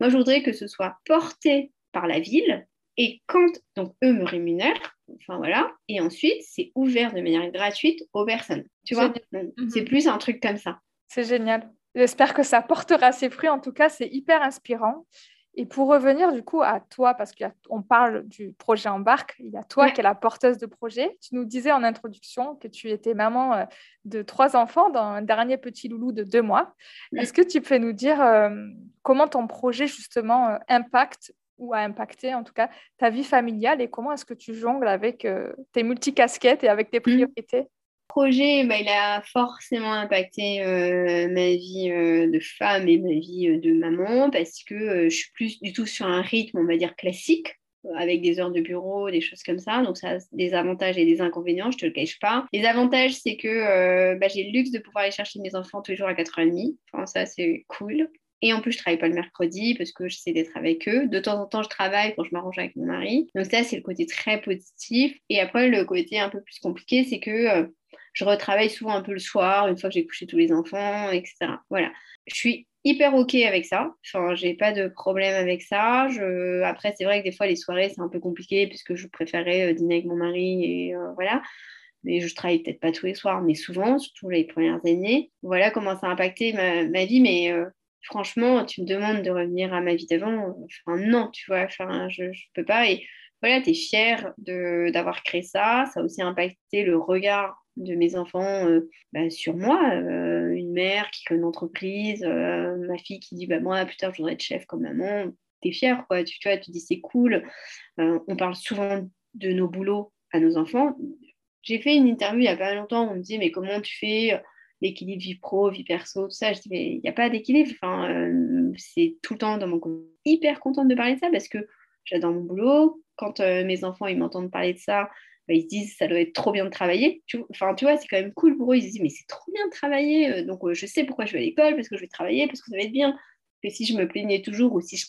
Moi, je voudrais que ce soit porté par la ville et quand donc eux me rémunèrent, enfin voilà, et ensuite c'est ouvert de manière gratuite aux personnes. Tu vois, Mhm. c'est plus un truc comme ça. C'est génial. J'espère que ça portera ses fruits. En tout cas, c'est hyper inspirant. Et pour revenir du coup à toi, parce qu'on parle du projet Embarque, il y a toi Ouais. qui es la porteuse de projet. Tu nous disais en introduction que tu étais maman euh, de trois enfants, dans un dernier petit loulou de deux mois. Ouais. Est-ce que tu peux nous dire euh, comment ton projet justement euh, impacte ou a impacté en tout cas ta vie familiale et comment est-ce que tu jongles avec euh, tes multicasquettes et avec tes priorités? Projet, bah, il a forcément impacté euh, ma vie euh, de femme et ma vie de maman parce que je suis plus du tout sur un rythme, on va dire, classique avec des heures de bureau, des choses comme ça. Donc, ça a des avantages et des inconvénients, je te le cache pas. Les avantages, c'est que euh, bah, j'ai le luxe de pouvoir aller chercher mes enfants tous les jours à 4h30. Enfin, ça, c'est cool. Et en plus, je travaille pas le mercredi parce que j'essaie d'être avec eux. De temps en temps, je travaille quand je m'arrange avec mon mari. Donc ça, c'est le côté très positif. Et après, le côté un peu plus compliqué, c'est que euh, je retravaille souvent un peu le soir, une fois que j'ai couché tous les enfants, etc. Voilà. Je suis hyper OK avec ça. Enfin, j'ai pas de problème avec ça. Après, c'est vrai que des fois, les soirées, c'est un peu compliqué puisque je préférais euh, dîner avec mon mari et euh, voilà. Mais je travaille peut-être pas tous les soirs, mais souvent, surtout les premières années. Voilà comment ça a impacté ma, vie. Mais franchement, tu me demandes de revenir à ma vie d'avant. Enfin, non, tu vois, je ne peux pas. Et voilà, tu es fière d'avoir créé ça. Ça a aussi impacté le regard de mes enfants euh, bah, sur moi. Euh, une mère qui crée une entreprise, euh, ma fille qui dit bah, Moi, plus tard, je voudrais être chef comme maman. Tu es fière, quoi. Tu, tu vois, tu dis C'est cool. On parle souvent de nos boulots à nos enfants. J'ai fait une interview il n'y a pas longtemps où on me dit Mais comment tu fais l'équilibre vie pro, vie perso, tout ça. Je dis, mais il n'y a pas d'équilibre. Enfin, euh, c'est tout le temps dans mon. Hyper contente de parler de ça parce que j'adore mon boulot. Quand euh, mes enfants ils m'entendent parler de ça, bah, ils se disent, ça doit être trop bien de travailler. Enfin, tu vois, c'est quand même cool pour eux. Ils se disent, mais c'est trop bien de travailler. Euh, Donc, je sais pourquoi je vais à l'école, parce que je vais travailler, parce que ça va être bien. Que si je me plaignais toujours ou si je,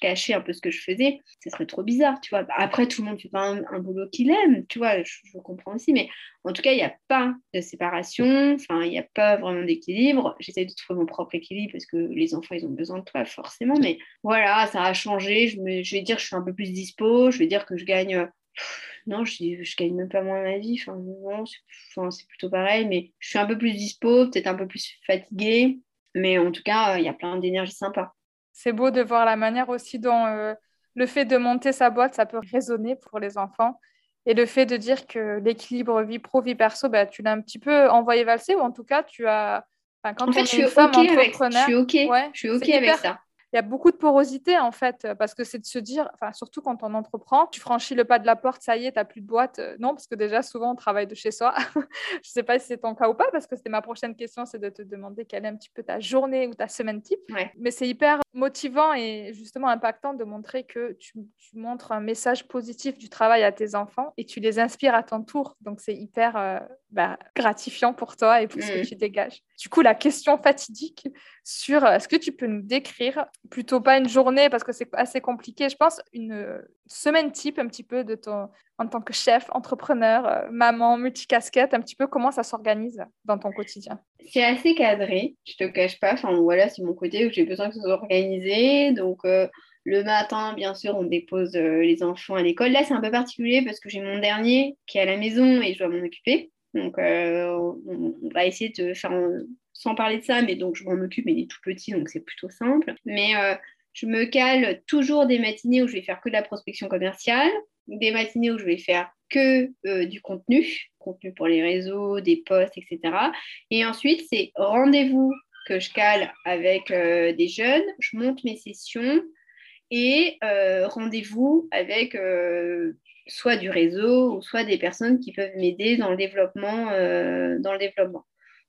cachais un peu ce que je faisais, ce serait trop bizarre, tu vois. Après, tout le monde fait pas un, un boulot qu'il aime, tu vois, je, comprends aussi, mais en tout cas, il n'y a pas de séparation, enfin, il n'y a pas vraiment d'équilibre. J'essaie de trouver mon propre équilibre parce que les enfants, ils ont besoin de toi, forcément. Mais voilà, ça a changé. Je, vais dire que je suis un peu plus dispo. Je vais dire que je gagne. Pff, non, je, gagne même pas moins ma vie. C'est enfin, plutôt pareil. Mais je suis un peu plus dispo, peut-être un peu plus fatiguée. Mais en tout cas, il y a plein d'énergie sympa. C'est beau de voir la manière aussi dont euh, le fait de monter sa boîte, ça peut résonner pour les enfants. Et le fait de dire que l'équilibre vie pro, vie perso, bah, tu l'as un petit peu envoyé valser, ou en tout cas, tu as. Enfin, quand en fait, je suis femme avec, je suis OK, je suis OK avec ça. Il y a beaucoup de porosité en fait, parce que c'est de se dire, enfin, surtout quand on entreprend, tu franchis le pas de la porte, ça y est, tu n'as plus de boîte. Euh, Non, parce que déjà, souvent, on travaille de chez soi. je ne sais pas si c'est ton cas ou pas, parce que c'était ma prochaine question, c'est de te demander quelle est un petit peu ta journée ou ta semaine type. Ouais. Mais c'est hyper motivant et justement impactant de montrer que tu, tu montres un message positif du travail à tes enfants et tu les inspires à ton tour. Donc, c'est hyper euh, bah, gratifiant pour toi et pour ce Mm. que tu dégages. Du coup, la question fatidique sur euh, est-ce que tu peux nous décrire, plutôt pas une journée parce que c'est assez compliqué, je pense, une euh, semaine type un petit peu de ton, en tant que chef, entrepreneur, euh, maman, multicasquette, un petit peu comment ça s'organise dans ton quotidien? C'est assez cadré, je te cache pas. Enfin, voilà, c'est mon côté où j'ai besoin que ce soit organisé. Donc, euh, le matin, bien sûr, on dépose euh, les enfants à l'école. Là, c'est un peu particulier parce que j'ai mon dernier qui est à la maison et je dois m'en occuper. Donc, euh, on, va essayer de faire sans parler de ça, mais donc je m'en occupe, il est tout petit, donc c'est plutôt simple. Mais euh, je me cale toujours des matinées où je vais faire que de la prospection commerciale, des matinées où je vais faire que euh, du contenu, contenu pour les réseaux, des posts, etc. Et ensuite, c'est rendez-vous que je cale avec des jeunes, je monte mes sessions et rendez-vous avec soit du réseau ou soit des personnes qui peuvent m'aider dans le développement. dans le développement.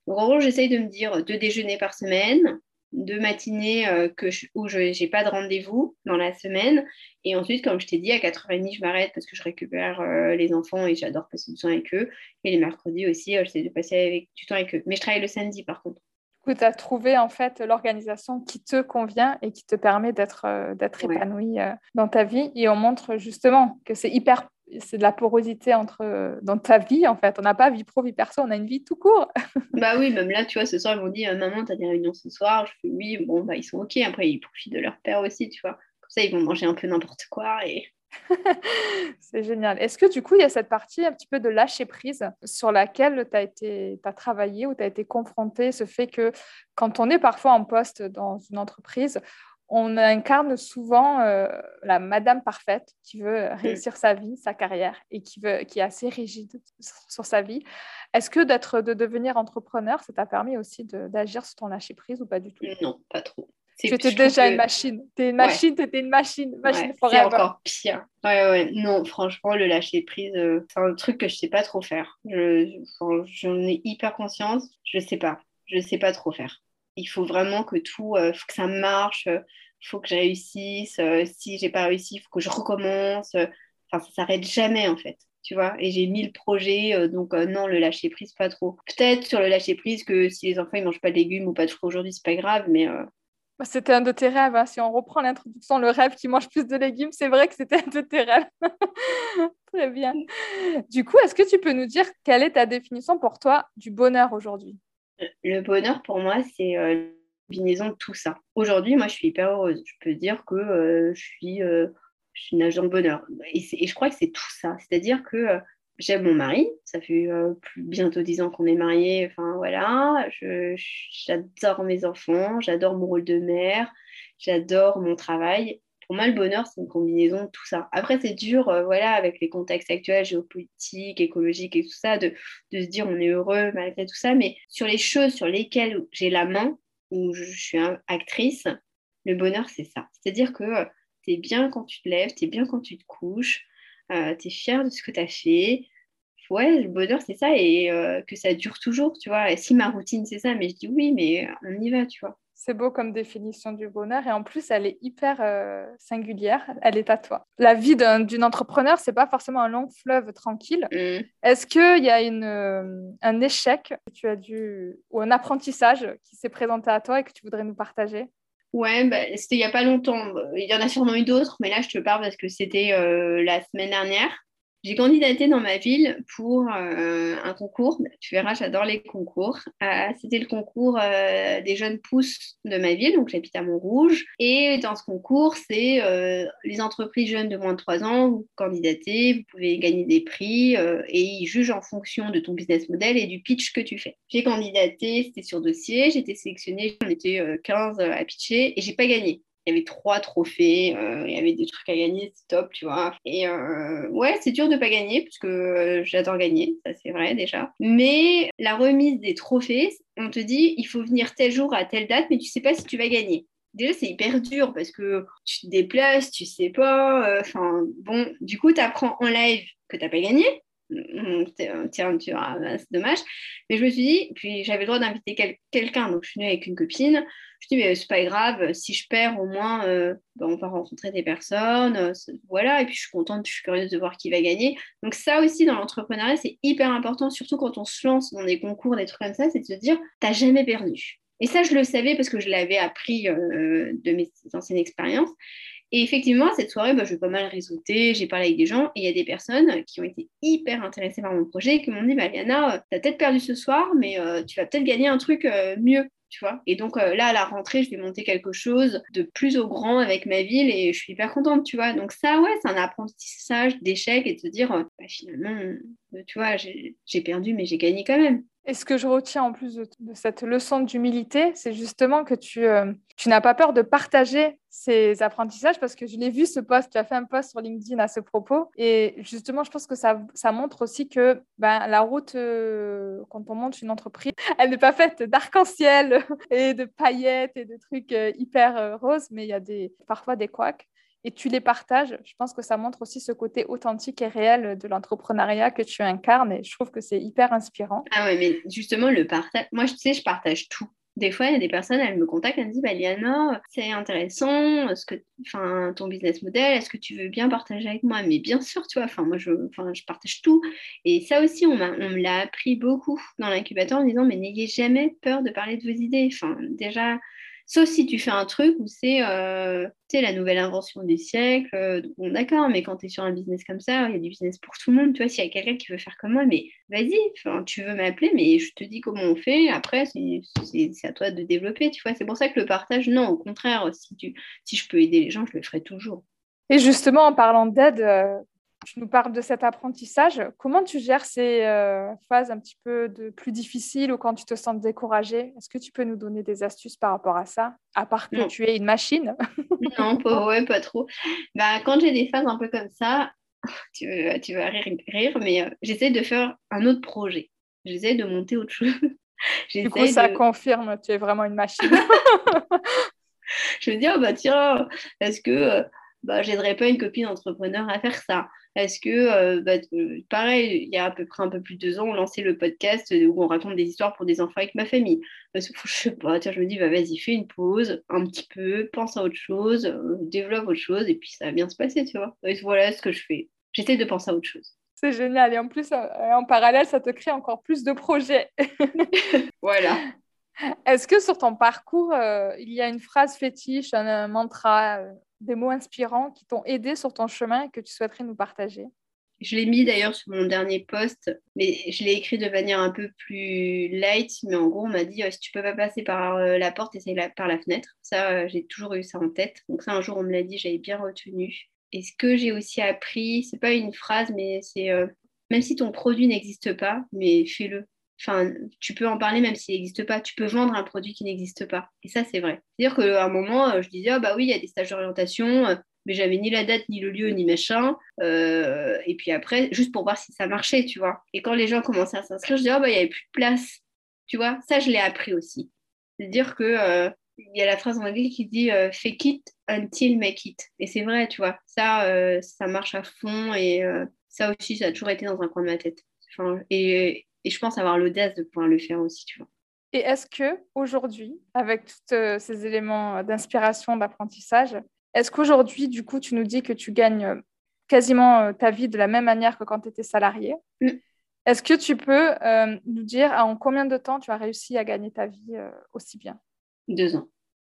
Donc en gros, j'essaye de me dire deux déjeuners par semaine, deux matinées que où je n'ai pas de rendez-vous dans la semaine. Et ensuite, comme je t'ai dit, à 4h30, je m'arrête parce que je récupère les enfants et j'adore passer du temps avec eux. Et les mercredis aussi, j'essaie de passer avec, du temps avec eux. Mais je travaille le samedi par contre coup, tu as trouvé en fait l'organisation qui te convient et qui te permet d'être euh, d'être épanoui euh, dans ta vie. Et on montre justement que c'est hyper c'est de la porosité entre dans ta vie en fait. On n'a pas vie pro, vie perso, on a une vie tout court. bah oui, même là, tu vois, ce soir, ils m'ont dit Maman, tu as des réunions ce soir Je fais Oui, bon, bah ils sont OK. Après, ils profitent de leur père aussi, tu vois. Comme ça, ils vont manger un peu n'importe quoi et c'est génial. Est-ce que du coup, il y a cette partie un petit peu de lâcher prise sur laquelle tu as, été, as travaillé ou tu as été confronté, ce fait que quand on est parfois en poste dans une entreprise, on incarne souvent euh, la madame parfaite qui veut réussir sa vie, sa carrière et qui, veut, qui est assez rigide sur sa vie. Est-ce que d'être, de devenir entrepreneur, ça t'a permis aussi d'agir sur ton lâcher prise ou pas du tout? Non, pas trop. Tu étais déjà une machine. Tu es une machine, tu étais une machine. machine c'est encore pire. Ouais, ouais. Non, franchement, le lâcher prise, euh, c'est un truc que je sais pas trop faire. J'en ai hyper conscience. Je sais pas. Je sais pas trop faire. Il faut vraiment que tout, euh, faut que ça marche, il euh, faut que je réussisse. si j'ai pas réussi, il faut que je recommence. Enfin, ça s'arrête jamais en fait tu vois. Et j'ai mis le projet, donc non, le lâcher prise, pas trop. Peut-être sur le lâcher prise que si les enfants ils mangent pas de légumes ou pas de fruits aujourd'hui, c'est pas grave, mais bah, c'était un de tes rêves. Hein. Si on reprend l'introduction, le rêve qui mange plus de légumes, c'est vrai que c'était un de tes rêves. Très bien. Du coup, est-ce que tu peux nous dire quelle est ta définition pour toi du bonheur aujourd'hui? Le bonheur, pour moi, c'est euh, combinaison de tout ça. Aujourd'hui, moi, je suis hyper heureuse. Je peux dire que euh, je, suis, euh, je suis une agent de bonheur. Et, et, je crois que c'est tout ça. C'est-à-dire que J'aime mon mari, ça fait euh, bientôt dix ans qu'on est mariés, enfin voilà, j'adore mes enfants, j'adore mon rôle de mère, j'adore mon travail. Pour moi, le bonheur, c'est une combinaison de tout ça. Après, c'est dur, euh, voilà, avec les contextes actuels, géopolitiques, écologiques et tout ça, de, de, se dire on est heureux malgré tout ça. Mais sur les choses sur lesquelles j'ai la main, où je, suis actrice, le bonheur, c'est ça. C'est-à-dire que euh, tu es bien quand tu te lèves, tu es bien quand tu te couches, tu es fier de ce que tu as fait, ouais, le bonheur, c'est ça, et euh, que ça dure toujours, tu vois. Et si ma routine, c'est ça, mais je dis oui, mais on y va, tu vois. C'est beau comme définition du bonheur et en plus, elle est hyper euh, singulière. Elle est à toi. La vie d'une entrepreneur, c'est pas forcément un long fleuve tranquille. Mm. Est-ce qu'il y a une, euh, un échec que tu as dû ou un apprentissage qui s'est présenté à toi et que tu voudrais nous partager? Ouais, bah, c'était il n'y a pas longtemps. Il y en a sûrement eu d'autres, mais là, je te parle parce que c'était la semaine dernière. J'ai candidaté dans ma ville pour euh, un concours. Tu verras, j'adore les concours. Euh, c'était le concours euh, des jeunes pousses de ma ville, donc j'habite à Montrouge. Et dans ce concours, c'est les entreprises jeunes de moins de 3 ans, vous candidatez, vous pouvez gagner des prix et ils jugent en fonction de ton business model et du pitch que tu fais. J'ai candidaté, c'était sur dossier, j'ai été sélectionnée, on était 15 à pitcher et j'ai pas gagné il y avait trois trophées, euh, il y avait des trucs à gagner, c'est top, tu vois. Et euh, ouais, c'est dur de pas gagner, parce que euh, j'adore gagner, ça c'est vrai déjà. Mais la remise des trophées, on te dit, il faut venir tel jour à telle date, mais tu sais pas si tu vas gagner. Déjà, c'est hyper dur parce que tu te déplaces, tu sais pas. Enfin, bon, du coup, tu apprends en live que tu n'as pas gagné. Tiens, vois, c'est dommage. Mais je me suis dit, puis j'avais le droit d'inviter quelqu'un, donc je suis venue avec une copine. Je dis, mais c'est pas grave, si je perds, au moins, euh, ben, on va rencontrer des personnes. Euh, voilà, et puis je suis contente, je suis curieuse de voir qui va gagner. Donc, ça aussi, dans l'entrepreneuriat, c'est hyper important, surtout quand on se lance dans des concours, des trucs comme ça, c'est de se dire, t'as jamais perdu. Et ça, je le savais parce que je l'avais appris euh, de mes anciennes expériences. Et effectivement, cette soirée, bah, je vais pas mal réseauter, j'ai parlé avec des gens, et il y a des personnes qui ont été hyper intéressées par mon projet et qui m'ont dit, bah, Liana, tu as peut-être perdu ce soir, mais tu vas peut-être gagner un truc mieux tu vois. Et donc euh, là, à la rentrée, je vais monter quelque chose de plus au grand avec ma ville et je suis hyper contente, tu vois. Donc ça, ouais, c'est un apprentissage d'échec et de se dire, euh, bah, finalement, euh, tu vois, j'ai perdu, mais j'ai gagné quand même. Et ce que je retiens en plus de, cette leçon d'humilité, c'est justement que tu, euh, tu n'as pas peur de partager ces apprentissages parce que je l'ai vu ce post, tu as fait un post sur LinkedIn à ce propos. Et justement, je pense que ça, ça montre aussi que ben, la route, euh, quand on monte une entreprise, elle n'est pas faite d'arc-en-ciel et de paillettes et de trucs euh, hyper roses, mais il y a des, parfois des couacs. Et tu les partages, je pense que ça montre aussi ce côté authentique et réel de l'entrepreneuriat que tu incarnes et je trouve que c'est hyper inspirant. Ah ouais, mais justement, le partage, moi, tu sais, je partage tout. Des fois, il y a des personnes, elles me contactent, elles me disent, bah, Liana, c'est intéressant, ce que, enfin, ton business model, est-ce que tu veux bien partager avec moi? Mais bien sûr, tu vois, enfin, moi, je, enfin, je partage tout. Et ça aussi, on, on me l'a appris beaucoup dans l'incubateur en disant, mais n'ayez jamais peur de parler de vos idées. Enfin, déjà, Sauf si tu fais un truc où c'est euh, la nouvelle invention du siècle. Euh, bon, d'accord, mais quand tu es sur un business comme ça, il y a du business pour tout le monde. Tu vois, s'il y a quelqu'un qui veut faire comme moi, mais vas-y, tu veux m'appeler, mais je te dis comment on fait. Après, c'est à toi de développer. Tu vois, c'est pour ça que le partage, non, au contraire, si je peux aider les gens, je le ferai toujours. Et justement, en parlant d'aide, euh, tu nous parles de cet apprentissage. Comment tu gères ces euh, phases un petit peu de plus difficiles ou quand tu te sens découragé? Est-ce que tu peux nous donner des astuces par rapport à ça À part que tu es une machine? Non, pas, ouais, pas trop. Bah, quand j'ai des phases un peu comme ça, tu, tu vas rire, mais euh, j'essaie de faire un autre projet. J'essaie de monter autre chose. du coup, ça confirme, tu es vraiment une machine. je me dis, oh, bah tiens, est-ce que euh, bah, j'aiderais pas une copine entrepreneur à faire ça Est-ce que, euh, bah, euh, pareil, il y a à peu près un peu plus de deux ans, on lançait le podcast où on raconte des histoires pour des enfants avec ma famille. Parce que, je sais pas, tiens, je me dis, bah, vas-y, fais une pause, un petit peu, pense à autre chose, euh, développe autre chose, et puis ça va bien se passer, tu vois. voilà ce que je fais. J'essaie de penser à autre chose. C'est génial. Et en plus, en parallèle, ça te crée encore plus de projets. voilà. Est-ce que sur ton parcours, il y a une phrase fétiche, un mantra, des mots inspirants qui t'ont aidé sur ton chemin et que tu souhaiterais nous partager Je l'ai mis d'ailleurs sur mon dernier post, mais je l'ai écrit de manière un peu plus light. Mais en gros, on m'a dit euh, si tu peux pas passer par euh, la porte, essaye par la fenêtre. Ça, euh, j'ai toujours eu ça en tête. Donc, ça, un jour, on me l'a dit, j'avais bien retenu. Et ce que j'ai aussi appris, c'est pas une phrase, mais c'est même si ton produit n'existe pas, mais fais-le. Enfin, tu peux en parler même s'il n'existe pas. Tu peux vendre un produit qui n'existe pas. Et ça, c'est vrai. C'est-à-dire qu'à un moment, euh, je disais, ah bah oui, il y a des stages d'orientation, euh, mais j'avais ni la date, ni le lieu, ni machin. Euh, et puis après, juste pour voir si ça marchait, tu vois. Et quand les gens commençaient à s'inscrire, je disais, ah bah il n'y avait plus de place. Tu vois, ça, je l'ai appris aussi. C'est-à-dire que il y a la phrase en anglais qui dit fake it until make it. Et c'est vrai, tu vois. Ça, ça marche à fond. Et ça aussi, ça a toujours été dans un coin de ma tête. Enfin, et, et je pense avoir l'audace de pouvoir le faire aussi, tu vois. Et est-ce que aujourd'hui, avec tous euh, ces éléments d'inspiration, d'apprentissage, est-ce qu'aujourd'hui, du coup, tu nous dis que tu gagnes euh, quasiment euh, ta vie de la même manière que quand tu étais salarié? Mm. Est-ce que tu peux nous dire en combien de temps tu as réussi à gagner ta vie aussi bien? Deux ans.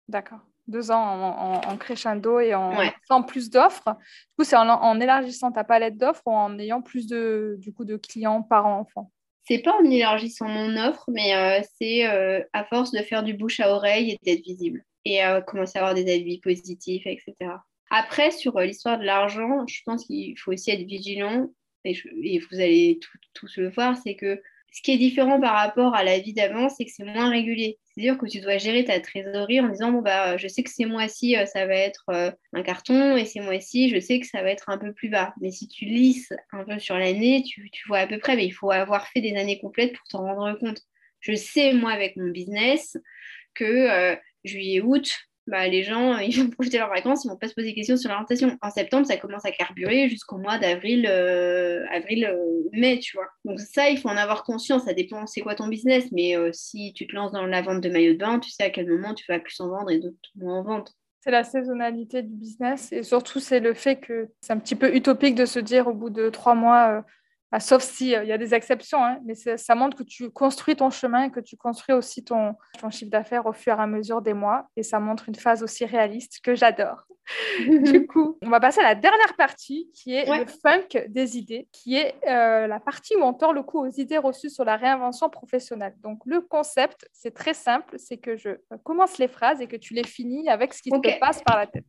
D'accord. Deux ans en, crescendo et en faisant plus d'offres. Du coup, c'est en, en, élargissant ta palette d'offres ou en ayant plus de, du coup, de clients par enfant? C'est pas en élargissant mon offre, mais euh, c'est euh, à force de faire du bouche à oreille et d'être visible et à commencer à avoir des avis positifs, etc. Après, sur euh, l'histoire de l'argent, je pense qu'il faut aussi être vigilant et, vous allez tous le voir, c'est que ce qui est différent par rapport à la vie d'avant, c'est que c'est moins régulier. C'est-à-dire que tu dois gérer ta trésorerie en disant bah je sais que ces mois-ci euh, ça va être euh, un carton et ces mois-ci je sais que ça va être un peu plus bas. Mais si tu lisses un peu sur l'année, tu, vois à peu près, mais il faut avoir fait des années complètes pour t'en rendre compte. Je sais moi avec mon business que euh, juillet-août, bah, les gens, ils vont profiter de leurs vacances, ils vont pas se poser des questions sur l'orientation. En septembre, ça commence à carburer jusqu'au mois d'avril, euh, avril, euh, mai, tu vois. Donc ça, il faut en avoir conscience. Ça dépend, c'est quoi ton business. Mais euh, si tu te lances dans la vente de maillots de bain, tu sais à quel moment tu vas plus en vendre et d'autres moins en vendre. C'est la saisonnalité du business et surtout c'est le fait que c'est un petit peu utopique de se dire au bout de trois mois, bah, sauf s'il il y a des exceptions, hein, mais ça montre que tu construis ton chemin et que tu construis aussi ton chiffre d'affaires au fur et à mesure des mois. Et ça montre une phase aussi réaliste que j'adore. Du coup, on va passer à la dernière partie qui est le funk des idées, qui est euh, la partie où on tord le cou aux idées reçues sur la réinvention professionnelle. Donc, le concept, c'est très simple c'est que je commence les phrases et que tu les finis avec ce qui te passe par la tête.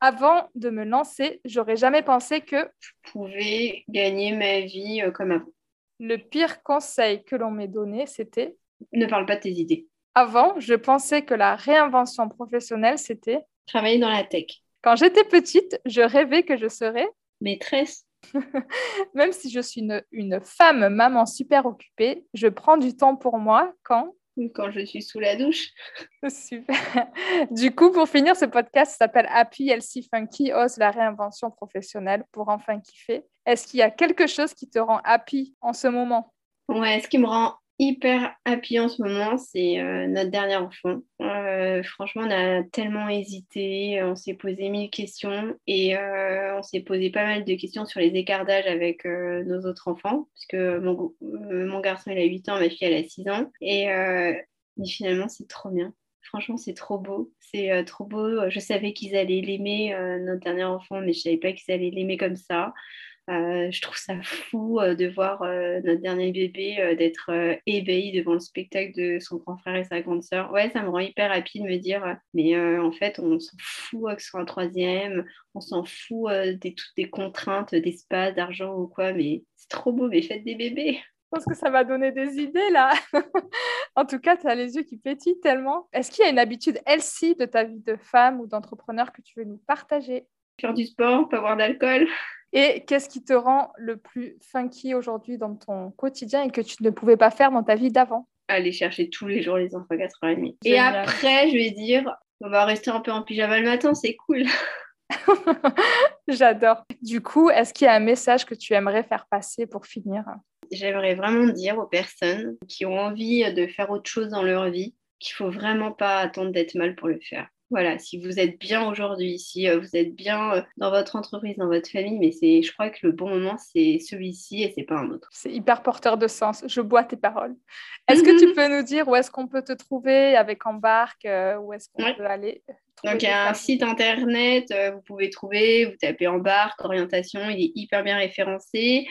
Avant de me lancer, j'aurais jamais pensé que je pouvais gagner ma vie euh, comme avant. Le pire conseil que l'on m'ait donné, c'était ne parle pas de tes idées. Avant, je pensais que la réinvention professionnelle, c'était travailler dans la tech. Quand j'étais petite, je rêvais que je serais maîtresse. Même si je suis une, une, femme maman super occupée, je prends du temps pour moi quand quand je suis sous la douche. Super. Du coup, pour finir, ce podcast s'appelle Happy Elsie Funky, ose la réinvention professionnelle pour enfin kiffer. Est-ce qu'il y a quelque chose qui te rend happy en ce moment? Ouais, ce qui me rend hyper happy en ce moment, c'est euh, notre dernier enfant. Euh, franchement, on a tellement hésité, on s'est posé mille questions et euh, on s'est posé pas mal de questions sur les écarts d'âge avec nos autres enfants, puisque mon, mon, garçon il a 8 ans, ma fille elle a 6 ans. Et mais finalement, c'est trop bien. Franchement, c'est trop beau. C'est trop beau. Je savais qu'ils allaient l'aimer, notre dernier enfant, mais je savais pas qu'ils allaient l'aimer comme ça. Euh, je trouve ça fou euh, de voir euh, notre dernier bébé d'être éveillé devant le spectacle de son grand frère et sa grande sœur. Ouais, ça me rend hyper happy de me dire, mais en fait, on s'en fout que ce soit un troisième, on s'en fout des toutes des contraintes d'espace, d'argent ou quoi, mais c'est trop beau, mais faites des bébés. Je pense que ça va donner des idées là. en tout cas, tu as les yeux qui pétillent tellement. Est-ce qu'il y a une habitude, elle-ci, de ta vie de femme ou d'entrepreneur que tu veux nous partager? Faire du sport, pas boire d'alcool. Et qu'est-ce qui te rend le plus funky aujourd'hui dans ton quotidien et que tu ne pouvais pas faire dans ta vie d'avant? Aller chercher tous les jours les enfants à 4h30. Et après, je vais dire, on va rester un peu en pyjama le matin, c'est cool. J'adore. Du coup, est-ce qu'il y a un message que tu aimerais faire passer pour finir? J'aimerais vraiment dire aux personnes qui ont envie de faire autre chose dans leur vie qu'il faut vraiment pas attendre d'être mal pour le faire. Voilà, si vous êtes bien aujourd'hui, si euh, vous êtes bien euh, dans votre entreprise, dans votre famille, mais c'est, je crois que le bon moment, c'est celui-ci et c'est pas un autre. C'est hyper porteur de sens. Je bois tes paroles. Est-ce que tu mhm. peux nous dire où est-ce qu'on peut te trouver avec Embarque euh, Où est-ce qu'on peut aller donc, il y a un site internet, vous pouvez trouver, vous tapez Embarque, orientation, il est hyper bien référencé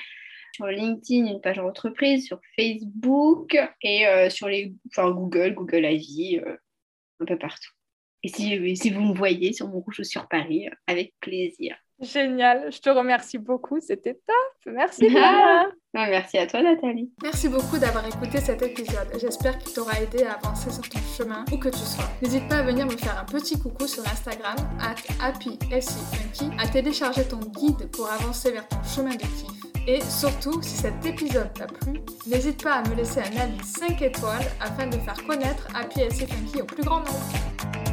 sur LinkedIn, une page entreprise, sur Facebook et sur les, enfin, Google, Google Avis, un peu partout. Et si, si vous me voyez sur mon rouge sur Paris, avec plaisir. Génial, je te remercie beaucoup, c'était top. Merci. Merci à toi Nathalie. Merci beaucoup d'avoir écouté cet épisode. J'espère qu'il t'aura aidé à avancer sur ton chemin où que tu sois. N'hésite pas à venir me faire un petit coucou sur Instagram at à télécharger ton guide pour avancer vers ton chemin de kiff. Et surtout, si cet épisode t'a plu, n'hésite pas à me laisser un avis 5 étoiles afin de faire connaître Happy Funky au plus grand nombre.